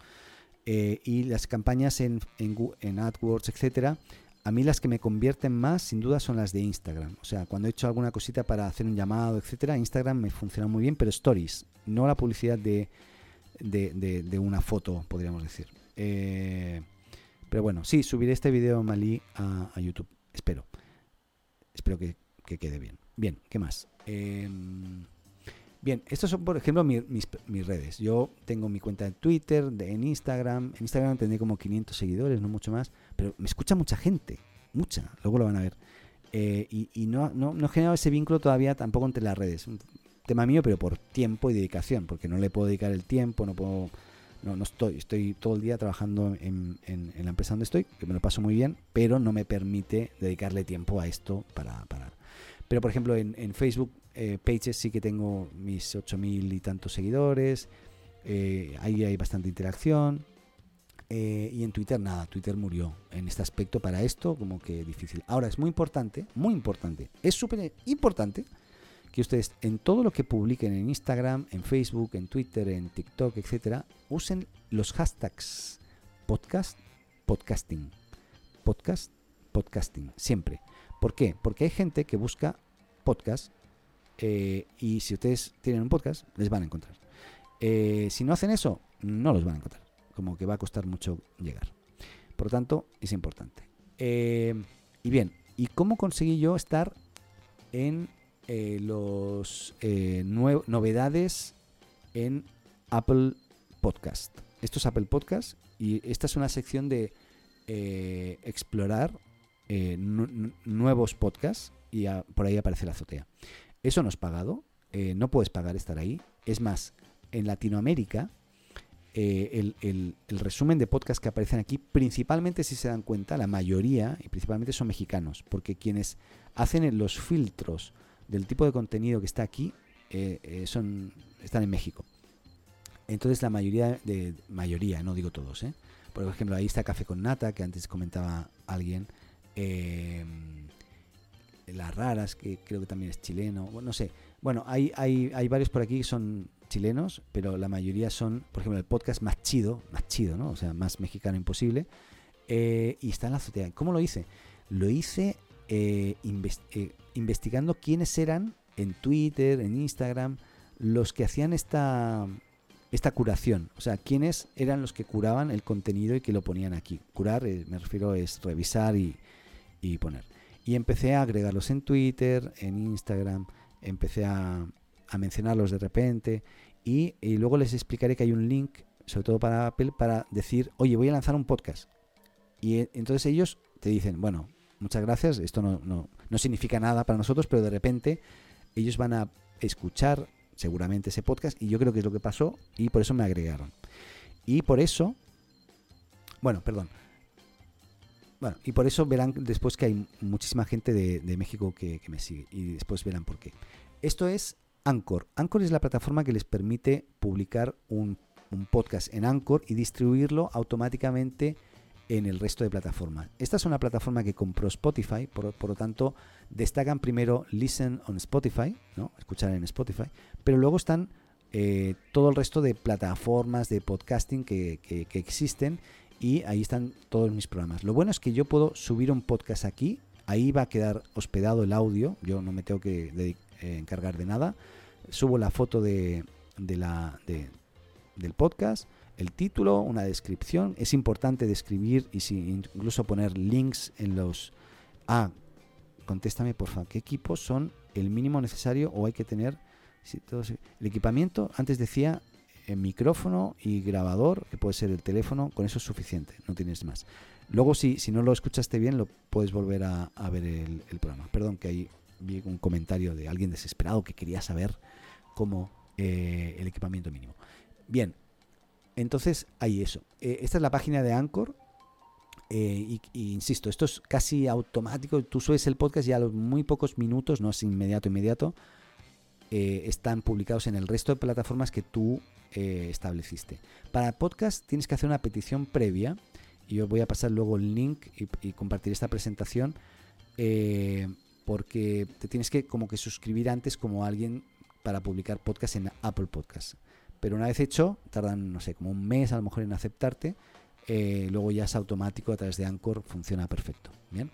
B: Eh, y las campañas en, en, AdWords, etcétera, a mí las que me convierten más, sin duda, son las de Instagram. O sea, cuando he hecho alguna cosita para hacer un llamado, etcétera, Instagram me funciona muy bien, pero Stories, no la publicidad de, de, una foto, podríamos decir. Eh, pero bueno, sí, subiré este video Malí a, YouTube. Espero. Espero que, que, quede bien. Bien, ¿qué más? Eh, Bien, estas son, por ejemplo, mis, mis, redes. Yo tengo mi cuenta en Twitter, en Instagram. En Instagram tendré como 500 seguidores, no mucho más. Pero me escucha mucha gente, mucha. Luego lo van a ver. Eh, y, no, no, no, he generado ese vínculo todavía tampoco entre las redes. Un tema mío, pero por tiempo y dedicación. Porque no le puedo dedicar el tiempo, no puedo... No, no estoy, estoy todo el día trabajando en, en, la empresa donde estoy, que me lo paso muy bien, pero no me permite dedicarle tiempo a esto para, para pero por ejemplo en, en Facebook eh, Pages sí que tengo mis 8.000 y tantos seguidores. Eh, ahí hay bastante interacción. Eh, y en Twitter nada, Twitter murió en este aspecto para esto como que difícil. Ahora es muy importante, muy importante, es súper importante que ustedes en todo lo que publiquen en Instagram, en Facebook, en Twitter, en TikTok, etcétera, usen los hashtags podcast, podcasting, podcast, podcasting, siempre. ¿Por qué? Porque hay gente que busca podcast eh, y si ustedes tienen un podcast, les van a encontrar. Eh, si no hacen eso, no los van a encontrar. Como que va a costar mucho llegar. Por lo tanto, es importante. Eh, y bien, ¿y cómo conseguí yo estar en los novedades en Apple Podcast? Esto es Apple Podcast y esta es una sección de explorar nuevos podcasts y por ahí aparece la azotea. Eso no es pagado, eh, no puedes pagar estar ahí. Es más, en Latinoamérica, eh, el, resumen de podcast que aparecen aquí, principalmente si se dan cuenta, la mayoría, y principalmente son mexicanos, porque quienes hacen los filtros del tipo de contenido que está aquí eh, son, están en México. Entonces la mayoría, de mayoría, no digo todos, por ejemplo, ahí está Café con Nata, que antes comentaba alguien las raras, que creo que también es chileno, no sé. Bueno, hay, hay, hay varios por aquí que son chilenos, pero la mayoría son, por ejemplo, el podcast más chido, más chido, ¿no? O sea, más mexicano imposible. Eh, y está en la azotea. ¿Cómo lo hice? Lo hice eh, eh, investigando quiénes eran en Twitter, en Instagram, los que hacían esta, esta curación. O sea, quiénes eran los que curaban el contenido y que lo ponían aquí. Curar, me refiero, es revisar y, y poner. Y empecé a agregarlos en Twitter, en Instagram, empecé a, mencionarlos de repente y, luego les explicaré que hay un link, sobre todo para Apple, para decir, oye, voy a lanzar un podcast. Y e, entonces ellos te dicen, bueno, muchas gracias, esto no, no, no significa nada para nosotros, pero de repente ellos van a escuchar seguramente ese podcast y yo creo que es lo que pasó y por eso me agregaron. Y por eso, bueno, perdón, bueno, y por eso verán después que hay muchísima gente de, México que, me sigue y después verán por qué. Esto es Anchor. Anchor es la plataforma que les permite publicar un, podcast en Anchor y distribuirlo automáticamente en el resto de plataformas. Esta es una plataforma que compró Spotify, por, lo tanto destacan primero Listen on Spotify, ¿no? escuchar en Spotify, pero luego están eh, todo el resto de plataformas de podcasting que, que existen y ahí están todos mis programas. Lo bueno es que yo puedo subir un podcast aquí, ahí va a quedar hospedado el audio, yo no me tengo que eh, encargar de nada. Subo la foto de, la, del podcast, el título, una descripción. Es importante describir y si, incluso poner links en los... Ah, contéstame por favor, ¿qué equipos son el mínimo necesario o hay que tener... Si el equipamiento, antes decía micrófono y grabador, que puede ser el teléfono, con eso es suficiente, no tienes más. Luego, si, si no lo escuchaste bien, lo puedes volver a, ver el, programa. Perdón, que ahí vi un comentario de alguien desesperado que quería saber cómo eh, el equipamiento mínimo. Bien, entonces hay eso. Eh, esta es la página de Anchor. Eh, y, insisto, esto es casi automático. Tú subes el podcast y a los muy pocos minutos, no es inmediato, inmediato, están publicados en el resto de plataformas que tú eh, estableciste. Para podcast tienes que hacer una petición previa y yo voy a pasar luego el link y, compartir esta presentación eh, porque te tienes que como que suscribir antes como alguien para publicar podcast en Apple Podcast. Pero una vez hecho, tardan, no sé, como un mes a lo mejor en aceptarte. Eh, luego ya es automático a través de Anchor, funciona perfecto. Bien.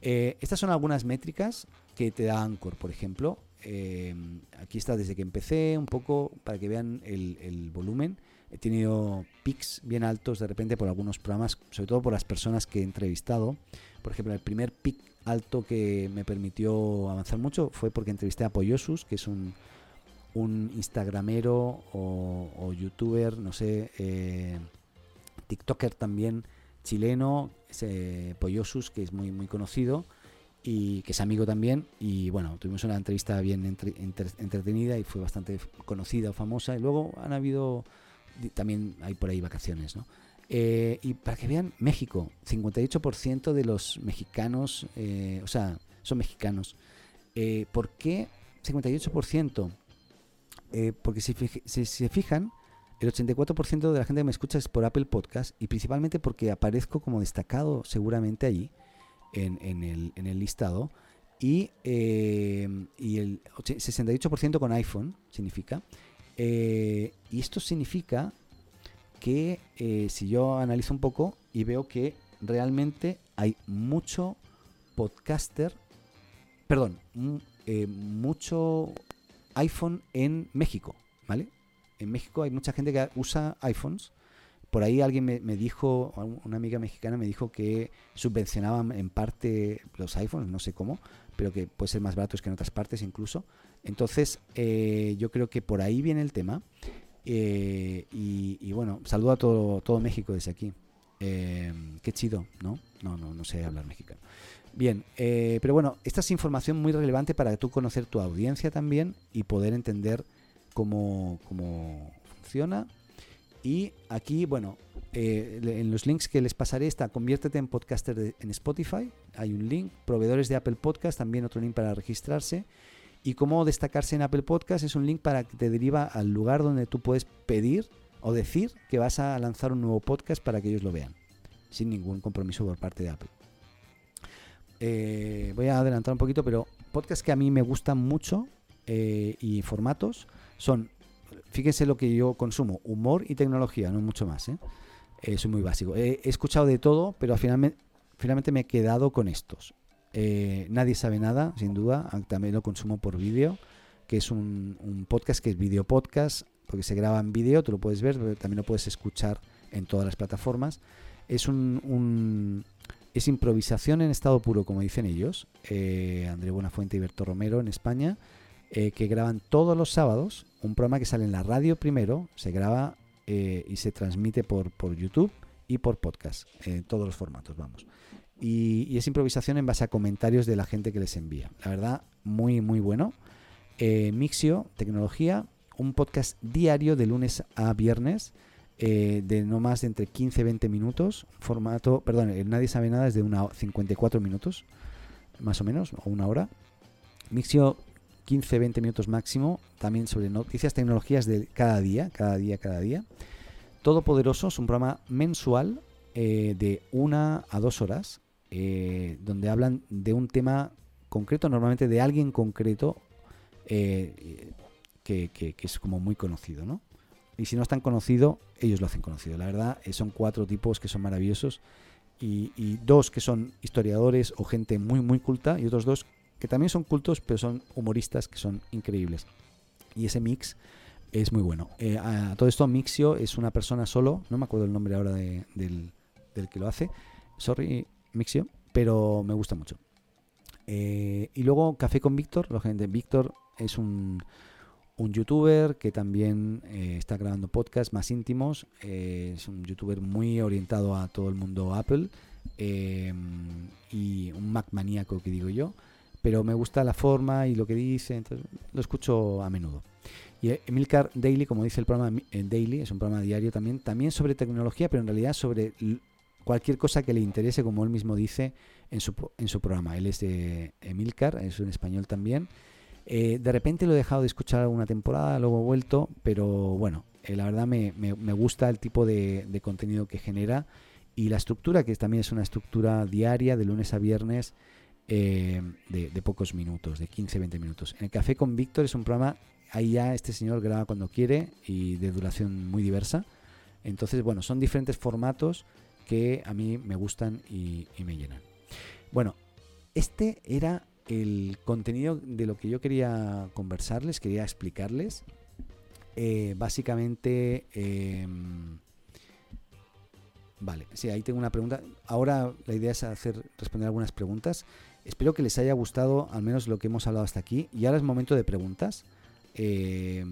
B: Estas son algunas métricas que te da Anchor, por ejemplo. Eh, aquí está desde que empecé, un poco para que vean el, volumen. He tenido pics bien altos de repente por algunos programas, sobre todo por las personas que he entrevistado. Por ejemplo, el primer pic alto que me permitió avanzar mucho fue porque entrevisté a Poyosus, que es un, un Instagramero o, youtuber, no sé, eh, TikToker también chileno, ese Poyosus, que es muy, muy conocido y que es amigo también. Y bueno, tuvimos una entrevista bien entretenida y fue bastante conocida o famosa. Y luego han habido, también hay por ahí vacaciones, ¿no? Eh, y para que vean, México, 58% de los mexicanos, eh, o sea, son mexicanos. Eh, ¿Por qué 58%? porque si, si, se fijan, el 84% de la gente que me escucha es por Apple Podcast y principalmente porque aparezco como destacado seguramente allí en, el, en el, listado y, y el 68% con iPhone significa. y esto significa que eh, si yo analizo un poco y veo que realmente hay mucho podcaster, perdón, eh, mucho iPhone en México, ¿vale? En México hay mucha gente que usa iPhones. Por ahí alguien me, dijo, una amiga mexicana me dijo que subvencionaban en parte los iPhones, no sé cómo, pero que puede ser más baratos que en otras partes incluso. Entonces, eh, yo creo que por ahí viene el tema. Eh, y, bueno, saludo a todo, todo México desde aquí. Eh, qué chido, ¿no? No, no, no sé hablar mexicano. Bien, eh, pero bueno, esta es información muy relevante para tú conocer tu audiencia también y poder entender cómo, cómo funciona. Y aquí, bueno, en los links que les pasaré está conviértete en podcaster en Spotify. Hay un link, proveedores de Apple Podcast, también otro link para registrarse. Y cómo destacarse en Apple Podcast es un link para que te deriva al lugar donde tú puedes pedir o decir que vas a lanzar un nuevo podcast para que ellos lo vean, sin ningún compromiso por parte de Apple. Eh, voy a adelantar un poquito, pero podcasts que a mí me gustan mucho eh, y formatos son, fíjense lo que yo consumo, humor y tecnología, no mucho más. ¿eh? soy muy básico. he escuchado de todo, pero finalmente, me he quedado con estos. Eh, Nadie sabe nada, sin duda. También lo consumo por vídeo, que es un, podcast que es video podcast, porque se graba en vídeo, tú lo puedes ver, pero también lo puedes escuchar en todas las plataformas. Es un, es improvisación en estado puro, como dicen ellos. Eh, André Buenafuente y Berto Romero en España, eh, que graban todos los sábados un programa que sale en la radio primero, se graba y se transmite por, por YouTube y por podcast, en todos los formatos, vamos y, es improvisación en base a comentarios de la gente que les envía. La verdad, muy, muy bueno. Eh, Mixio, tecnología, un podcast diario de lunes a viernes. Eh, de no más de entre 15 y 20 minutos. Formato, perdón, nadie sabe nada, es de una 54 minutos, más o menos, o una hora. Mixio 15-20 minutos máximo, también sobre noticias, tecnologías de cada día, cada día, cada día. Todopoderoso es un programa mensual eh, de una a dos horas eh, donde hablan de un tema concreto, normalmente de alguien concreto eh, que, es como muy conocido, ¿no? Y si no es tan conocido, ellos lo hacen conocido. La verdad, eh, son cuatro tipos que son maravillosos y, dos que son historiadores o gente muy, muy culta y otros dos que también son cultos, pero son humoristas que son increíbles. Y ese mix es muy bueno. a todo esto, Mixio es una persona solo, no me acuerdo el nombre ahora del, del que lo hace. Sorry, Mixio, pero me gusta mucho. Eh, y luego Café con Víctor, gente, Víctor es un, un youtuber que también eh, está grabando podcasts más íntimos, eh, es un youtuber muy orientado a todo el mundo Apple y un Mac maníaco que digo yo, pero me gusta la forma y lo que dice, lo escucho a menudo. Y Emilcar Daily, como dice el programa Daily, es un programa diario también, también sobre tecnología, pero en realidad sobre cualquier cosa que le interese, como él mismo dice en su, en su programa. Él es de Emilcar, es un español también. Eh, de repente lo he dejado de escuchar alguna temporada, luego he vuelto, pero bueno, eh, la verdad me, gusta el tipo de, contenido que genera y la estructura, que también es una estructura diaria de lunes a viernes eh, de, pocos minutos, de 15-20 minutos. En el Café con Víctor es un programa ahí ya este señor graba cuando quiere y de duración muy diversa. Entonces, bueno, son diferentes formatos que a mí me gustan y, me llenan. Bueno, este era el contenido de lo que yo quería conversarles, quería explicarles. Eh, básicamente, em, vale, sí, ahí tengo una pregunta. Ahora la idea es hacer responder algunas preguntas. Espero que les haya gustado al menos lo que hemos hablado hasta aquí. Y ahora es momento de preguntas. Eh,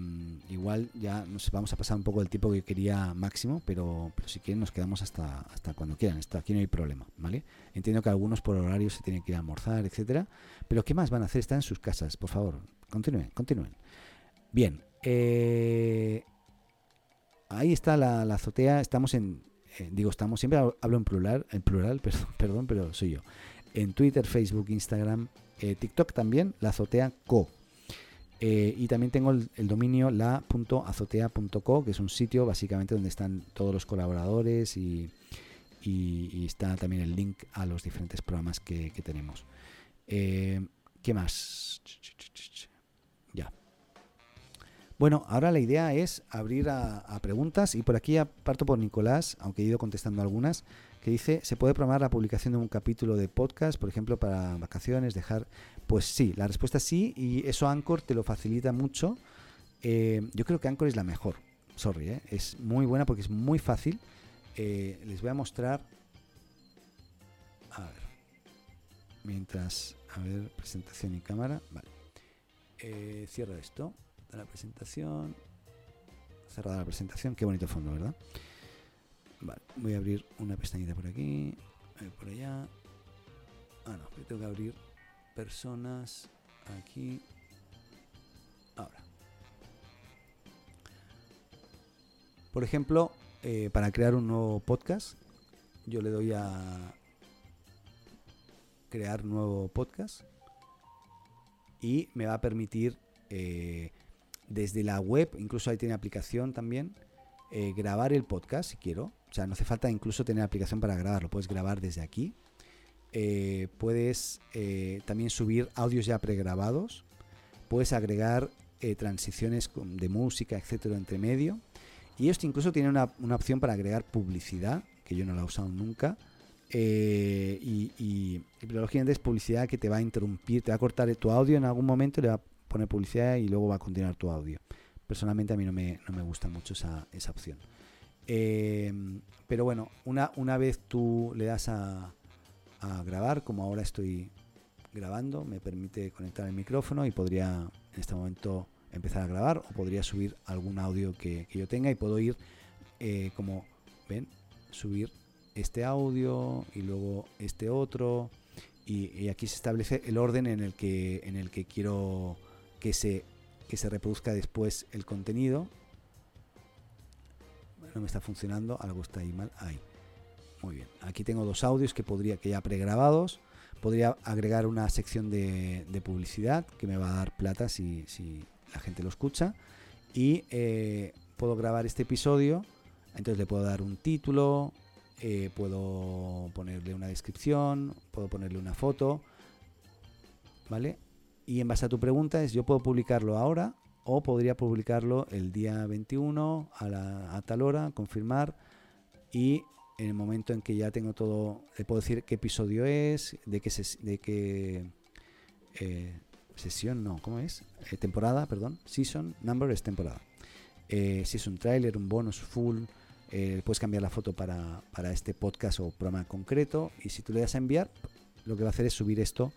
B: igual ya nos vamos a pasar un poco del tiempo que quería máximo, pero, si quieren nos quedamos hasta, hasta cuando quieran. Esto, aquí no hay problema, ¿vale? Entiendo que algunos por horario se tienen que ir a almorzar, etcétera. Pero ¿qué más van a hacer? Están en sus casas, por favor. Continúen, continúen. Bien. Eh, ahí está la, azotea. Estamos en. Eh, digo, estamos. Siempre hablo en plural, en plural, perdón, perdón, pero soy yo. En Twitter, Facebook, Instagram, TikTok también, la azotea co eh, y también tengo el, dominio la.azotea.co, que es un sitio básicamente donde están todos los colaboradores y, está también el link a los diferentes programas que, tenemos. Eh, ¿Qué más? Ya. Bueno, ahora la idea es abrir a, a, preguntas y por aquí parto por Nicolás, aunque he ido contestando algunas, que dice, ¿se puede programar la publicación de un capítulo de podcast, por ejemplo, para vacaciones, dejar pues sí, la respuesta es sí y eso Anchor te lo facilita mucho. Eh, yo creo que Anchor es la mejor. Sorry, eh, es muy buena porque es muy fácil. Eh, les voy a mostrar. A ver. Mientras. A ver, presentación y cámara. Vale. cierro esto. La presentación. Cerrada la presentación. Qué bonito fondo, ¿verdad? Voy a abrir una pestañita por aquí. Por allá. Ah, no. Tengo que abrir personas aquí. Ahora. Por ejemplo, eh, para crear un nuevo podcast, yo le doy a crear nuevo podcast y me va a permitir eh, desde la web, incluso ahí tiene aplicación también, eh, grabar el podcast si quiero. O sea, no hace falta incluso tener aplicación para grabarlo, puedes grabar desde aquí eh, puedes eh, también subir audios ya pregrabados, puedes agregar eh, transiciones de música, etcétera, entre medio. Y esto incluso tiene una, opción para agregar publicidad, que yo no la he usado nunca. y, y, lógicamente es publicidad que te va a interrumpir, te va a cortar tu audio en algún momento, le va a poner publicidad y luego va a continuar tu audio. Personalmente a mí no me, no me gusta mucho esa, esa opción. Pero bueno, una, una vez tú le das a, grabar, como ahora estoy grabando, me permite conectar el micrófono y podría en este momento empezar a grabar o podría subir algún audio que, yo tenga y puedo ir eh, como ven subir este audio y luego este otro y, aquí se establece el orden en el que en el que quiero que se que se reproduzca después el contenido no me está funcionando algo está ahí mal ahí muy bien. Aquí tengo dos audios que podría, que ya pregrabados. Podría agregar una sección de, publicidad que me va a dar plata si, la gente lo escucha. Y eh, puedo grabar este episodio. Entonces le puedo dar un título, eh, puedo ponerle una descripción, puedo ponerle una foto. ¿Vale? Y en base a tu pregunta es, yo puedo publicarlo ahora o podría publicarlo el día 21 a, la, a tal hora, confirmar y en el momento en que ya tengo todo, le puedo decir qué episodio es, de qué, de qué eh, sesión, no, ¿cómo es? Eh, temporada, perdón, season, number es temporada. Eh, si es un trailer, un bonus, full, puedes cambiar la foto para, para, este podcast o programa concreto y si tú le das a enviar, lo que va a hacer es subir esto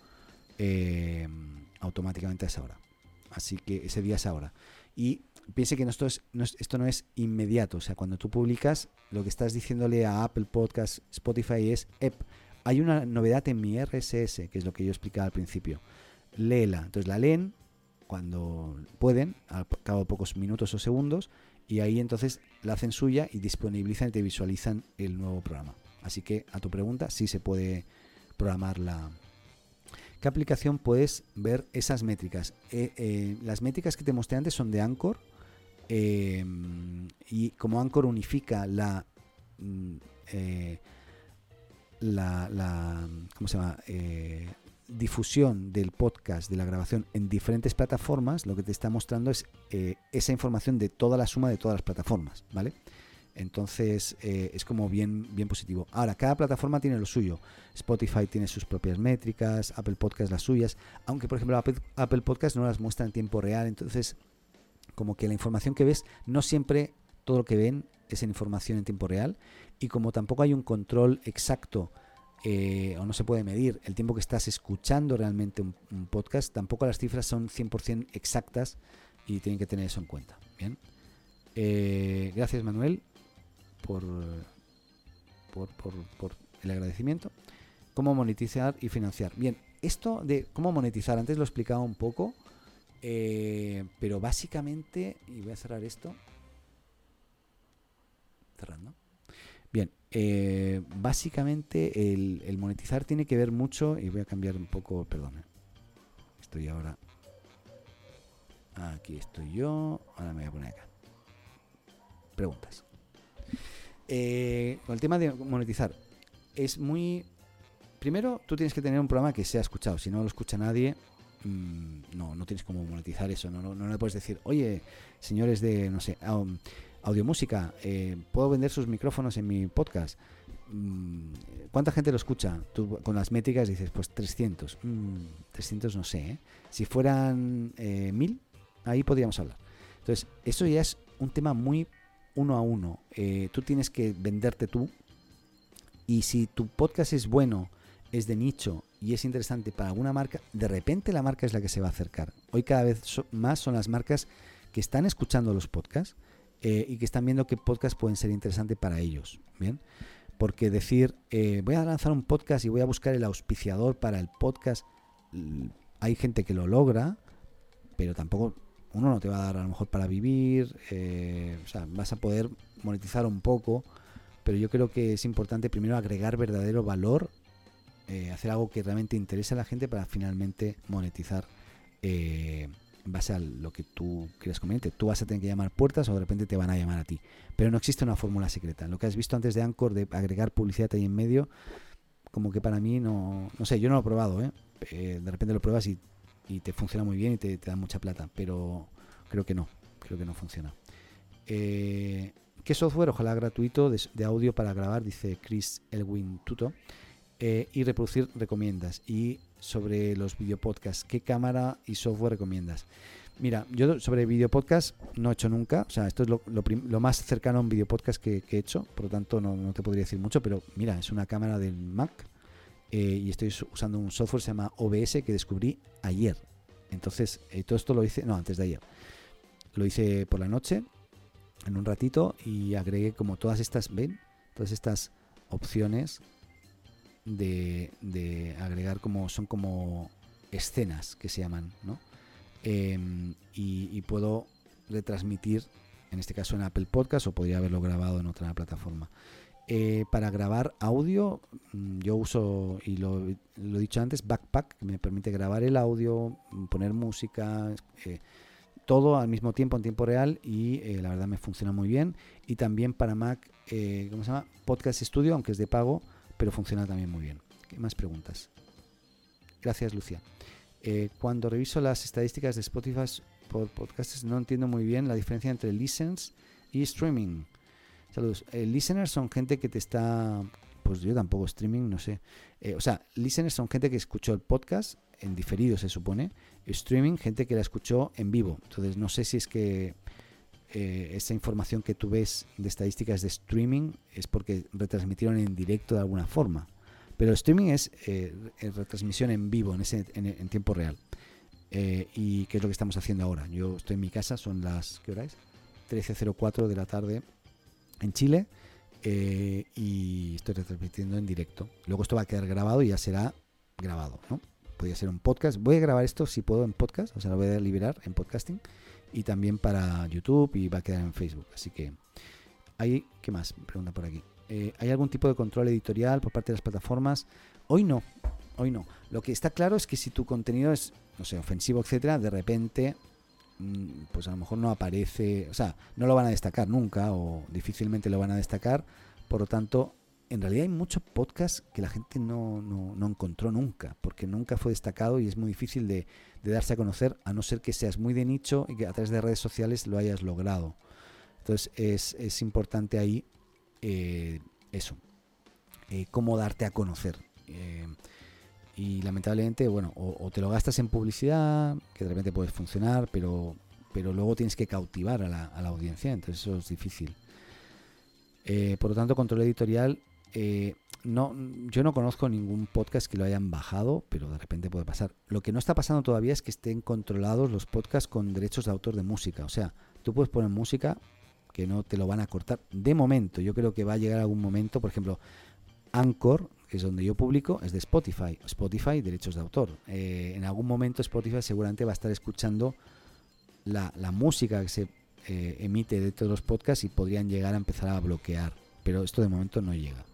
B: automáticamente a esa hora. Así que ese día es ahora. Y piense que esto, es, esto no es inmediato. O sea, cuando tú publicas, lo que estás diciéndole a Apple Podcast, Spotify es, hay una novedad en mi RSS, que es lo que yo explicaba al principio. Léela. Entonces la leen cuando pueden, al cabo de pocos minutos o segundos, y ahí entonces la hacen suya y disponibilizan y te visualizan el nuevo programa. Así que a tu pregunta, sí se puede programar la, ¿Qué aplicación puedes ver esas métricas? Eh, eh, las métricas que te mostré antes son de Anchor. Em, y como Anchor unifica la, mm, eh, la, ¿cómo se llama? difusión del podcast, de la grabación en diferentes plataformas, lo que te está mostrando es eh, esa información de toda la suma de todas las plataformas, ¿vale? Entonces eh, es como bien, bien positivo. Ahora, cada plataforma tiene lo suyo. Spotify tiene sus propias métricas, Apple Podcast las suyas, aunque por ejemplo Apple, Podcast no las muestra en tiempo real, entonces como que la información que ves, no siempre todo lo que ven es en información en tiempo real y como tampoco hay un control exacto eh, o no se puede medir el tiempo que estás escuchando realmente un, podcast, tampoco las cifras son 100% exactas y tienen que tener eso en cuenta. Bien. Eh, gracias Manuel por, por, el agradecimiento. Cómo monetizar y financiar. Bien, esto de cómo monetizar, antes lo he explicado un poco, eh, pero básicamente, y voy a cerrar esto, cerrando. Bien, eh, básicamente el, monetizar tiene que ver mucho, y voy a cambiar un poco, perdón, eh. estoy ahora, aquí estoy yo, ahora me voy a poner acá. Preguntas. Eh, el tema de monetizar, es muy... Primero, tú tienes que tener un programa que sea escuchado, si no lo escucha nadie, mm, no, no tienes cómo monetizar eso, no, no, no, le puedes decir, oye, señores de, no sé, audiomúsica, eh, puedo vender sus micrófonos en mi podcast. Mm, ¿Cuánta gente lo escucha? Tú con las métricas dices, pues 300. 300 mm, no sé. ¿eh? Si fueran eh, 1000, ahí podríamos hablar. Entonces, eso ya es un tema muy uno a uno. Eh, tú tienes que venderte tú. Y si tu podcast es bueno, es de nicho y es interesante para alguna marca, de repente la marca es la que se va a acercar. Hoy cada vez más son las marcas que están escuchando los podcasts eh, y que están viendo qué podcast pueden ser interesantes para ellos. Bien, porque decir eh, voy a lanzar un podcast y voy a buscar el auspiciador para el podcast, hay gente que lo logra, pero tampoco uno no te va a dar a lo mejor para vivir, eh, o sea, vas a poder monetizar un poco, pero yo creo que es importante primero agregar verdadero valor, hacer algo que realmente interese a la gente para finalmente monetizar en base a lo que tú creas conveniente. Tú vas a tener que llamar puertas o de repente te van a llamar a ti. Pero no existe una fórmula secreta. Lo que has visto antes de Anchor, de agregar publicidad ahí en medio, como que para mí no... No sé, yo no lo he probado, ¿eh? eh de repente lo pruebas y, te funciona muy bien y te, da mucha plata. Pero creo que no. Creo que no funciona. Eh, ¿Qué software? Ojalá gratuito de, audio para grabar, dice Chris Elwin Tuto. Eh, y reproducir recomiendas. Y sobre los videopodcasts, ¿qué cámara y software recomiendas? Mira, yo sobre videopodcast no he hecho nunca, o sea, esto es lo, más cercano a un videopodcast que, que he hecho, por lo tanto no, te podría decir mucho, pero mira, es una cámara del Mac eh, y estoy usando un software que se llama OBS que descubrí ayer. Entonces, eh, todo esto lo hice, no, antes de ayer. Lo hice por la noche, en un ratito, y agregué como todas estas, ¿ven? Todas estas opciones de, agregar como son como escenas que se llaman, ¿no? Em, y, puedo retransmitir, en este caso en Apple Podcast o podría haberlo grabado en otra plataforma. Eh, para grabar audio, mm, yo uso, y lo, he dicho antes, Backpack, que me permite grabar el audio, mm, poner música, eh, todo al mismo tiempo, en tiempo real, y eh, la verdad me funciona muy bien. Y también para Mac, ¿cómo se llama? Podcast Studio, aunque es de pago, pero funciona también muy bien. ¿Qué más preguntas? Gracias, Lucia. Eh, cuando reviso las estadísticas de Spotify por podcasts, no entiendo muy bien la diferencia entre listens y streaming. Saludos. Eh, listeners son gente que te está. Pues yo tampoco, streaming, no sé. Eh, o sea, listeners son gente que escuchó el podcast en diferido, se supone. Streaming, gente que la escuchó en vivo. Entonces, no sé si es que eh, esa información que tú ves de estadísticas de streaming es porque retransmitieron en directo de alguna forma. Pero streaming es eh, retransmisión en vivo, en, ese, en, tiempo real. Y qué es lo que estamos haciendo ahora. Yo estoy en mi casa, son las, ¿qué hora es? 13.04 de la tarde en Chile y estoy retransmitiendo en directo. Luego esto va a quedar grabado y ya será grabado, ¿no? Podría ser un podcast. Voy a grabar esto si puedo en podcast, o sea, lo voy a liberar en podcasting y también para YouTube y va a quedar en Facebook. Así que, ¿hay qué más? Pregunta por aquí. Eh, ¿Hay algún tipo de control editorial por parte de las plataformas? Hoy no, hoy no. Lo que está claro es que si tu contenido es, no sé, ofensivo, etcétera, de repente, pues a lo mejor no aparece, o sea, no lo van a destacar nunca o difícilmente lo van a destacar. Por lo tanto, en realidad hay muchos podcasts que la gente no, no, encontró nunca, porque nunca fue destacado y es muy difícil de, darse a conocer, a no ser que seas muy de nicho y que a través de redes sociales lo hayas logrado. Entonces es, es importante ahí eh, eso, eh, cómo darte a conocer. Eh, y lamentablemente, bueno, o, te lo gastas en publicidad, que de repente puede funcionar, pero, pero luego tienes que cautivar a la, a la audiencia, entonces eso es difícil. por lo tanto, control editorial eh, no, yo no conozco ningún podcast que lo hayan bajado, pero de repente puede pasar. Lo que no está pasando todavía es que estén controlados los podcasts con derechos de autor de música. O sea, tú puedes poner música que no te lo van a cortar. De momento, yo creo que va a llegar algún momento, por ejemplo, Anchor, es donde yo publico, es de Spotify. Spotify, derechos de autor. Eh, en algún momento Spotify seguramente va a estar escuchando la, música que se eh, emite de todos los podcasts y podrían llegar a empezar a bloquear. Pero esto de momento no llega.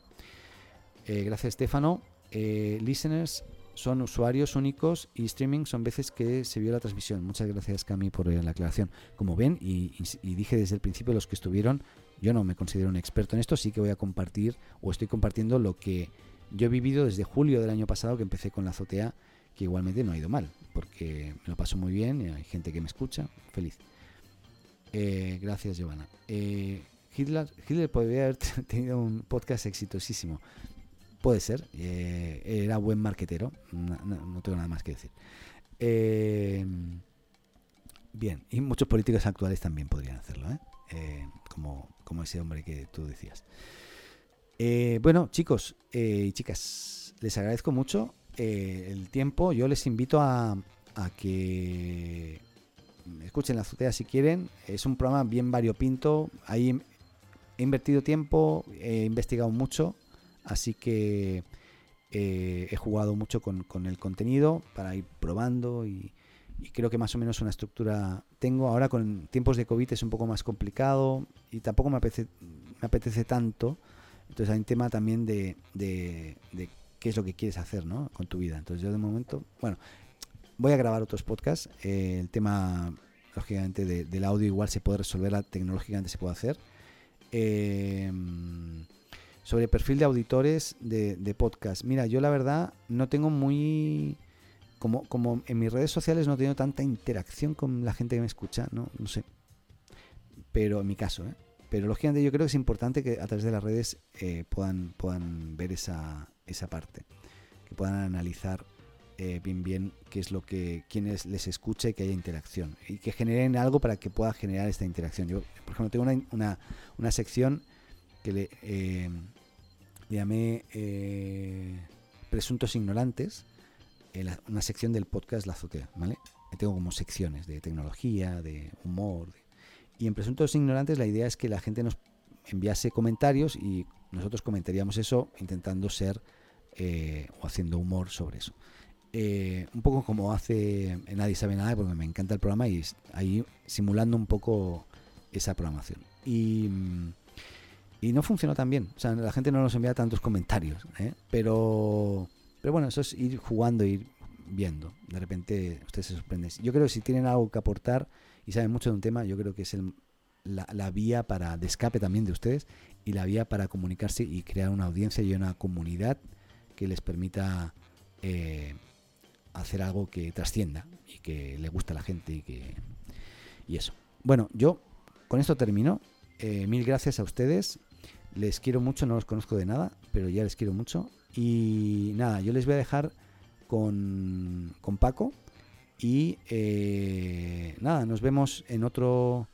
B: Eh, gracias, Stefano. Eh, listeners son usuarios únicos y streaming son veces que se vio la transmisión. Muchas gracias, Cami, por la aclaración. Como ven, y, dije desde el principio, los que estuvieron, yo no me considero un experto en esto, sí que voy a compartir o estoy compartiendo lo que yo he vivido desde julio del año pasado que empecé con la azotea, que igualmente no ha ido mal, porque me lo paso muy bien, y hay gente que me escucha, feliz. gracias, Giovanna. Hitler, Hitler podría haber tenido un podcast exitosísimo. Puede ser. Eh, era buen marquetero. No, tengo nada más que decir. Eh, bien. Y muchos políticos actuales también podrían hacerlo. ¿eh? como, como ese hombre que tú decías. Bueno, chicos y chicas, les agradezco mucho el tiempo. Yo les invito a, que escuchen la azotea si quieren. Es un programa bien variopinto. Ahí he invertido tiempo, he investigado mucho Así que eh, he jugado mucho con, el contenido para ir probando y, creo que más o menos una estructura tengo. Ahora con tiempos de COVID es un poco más complicado y tampoco me apetece tanto. Entonces hay un tema también de, qué es lo que quieres hacer ¿no? con tu vida. Entonces yo de momento, bueno, voy a grabar otros podcasts. Eh, el tema, lógicamente, del audio igual se puede resolver, tecnológicamente se puede hacer. Eh, sobre perfil de auditores de, podcast. Mira, yo la verdad no tengo muy... Como, como en mis redes sociales no tengo tanta interacción con la gente que me escucha, no, no sé. Pero en mi caso, ¿eh? Pero lógicamente yo creo que es importante que a través de las redes eh, puedan, puedan ver esa, esa parte. Que puedan analizar eh, bien bien qué es lo que quienes les escucha y que haya interacción y que generen algo para que pueda generar esta interacción yo por ejemplo tengo una, una, una sección que le, eh, llamé eh, Presuntos Ignorantes, una sección del podcast La Azotea, ¿vale? Tengo como secciones de tecnología, de humor. Y en Presuntos Ignorantes la idea es que la gente nos enviase comentarios y nosotros comentaríamos eso intentando ser eh, o haciendo humor sobre eso. un poco como hace Nadie sabe nada, porque me encanta el programa y ahí simulando un poco esa programación. Y mm, y no funcionó tan bien. O sea, la gente no nos envía tantos comentarios. ¿eh? Pero, pero bueno, eso es ir jugando, ir viendo. De repente ustedes se sorprenden. Yo creo que si tienen algo que aportar y saben mucho de un tema, yo creo que es la, vía para de escape también de ustedes y la vía para comunicarse y crear una audiencia y una comunidad que les permita eh, hacer algo que trascienda y que le guste a la gente y que y eso. Bueno, yo con esto termino. Eh, mil gracias a ustedes les quiero mucho, no los conozco de nada, pero ya les quiero mucho. Y nada, yo les voy a dejar con, con Paco. Y eh, nada, nos vemos en otro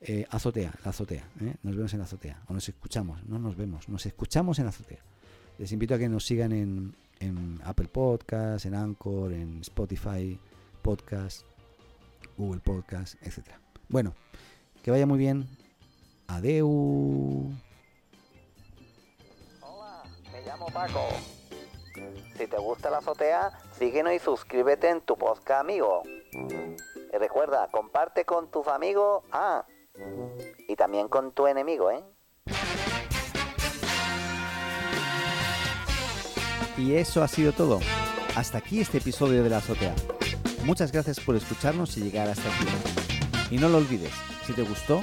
B: eh, azotea, azotea. ¿eh? Nos vemos en azotea. O nos escuchamos, no nos vemos, nos escuchamos en azotea. Les invito a que nos sigan en, en Apple Podcast, en Anchor, en Spotify Podcast, Google Podcast, etc. Bueno, que vaya muy bien. Adeu.
C: Paco. Si te gusta la azotea, síguenos y suscríbete en tu podcast amigo. Y recuerda, comparte con tus amigos, ah, y también con tu enemigo, ¿eh?
D: Y eso ha sido todo. Hasta aquí este episodio de la azotea. Muchas gracias por escucharnos y llegar hasta aquí. Y no lo olvides, si te gustó,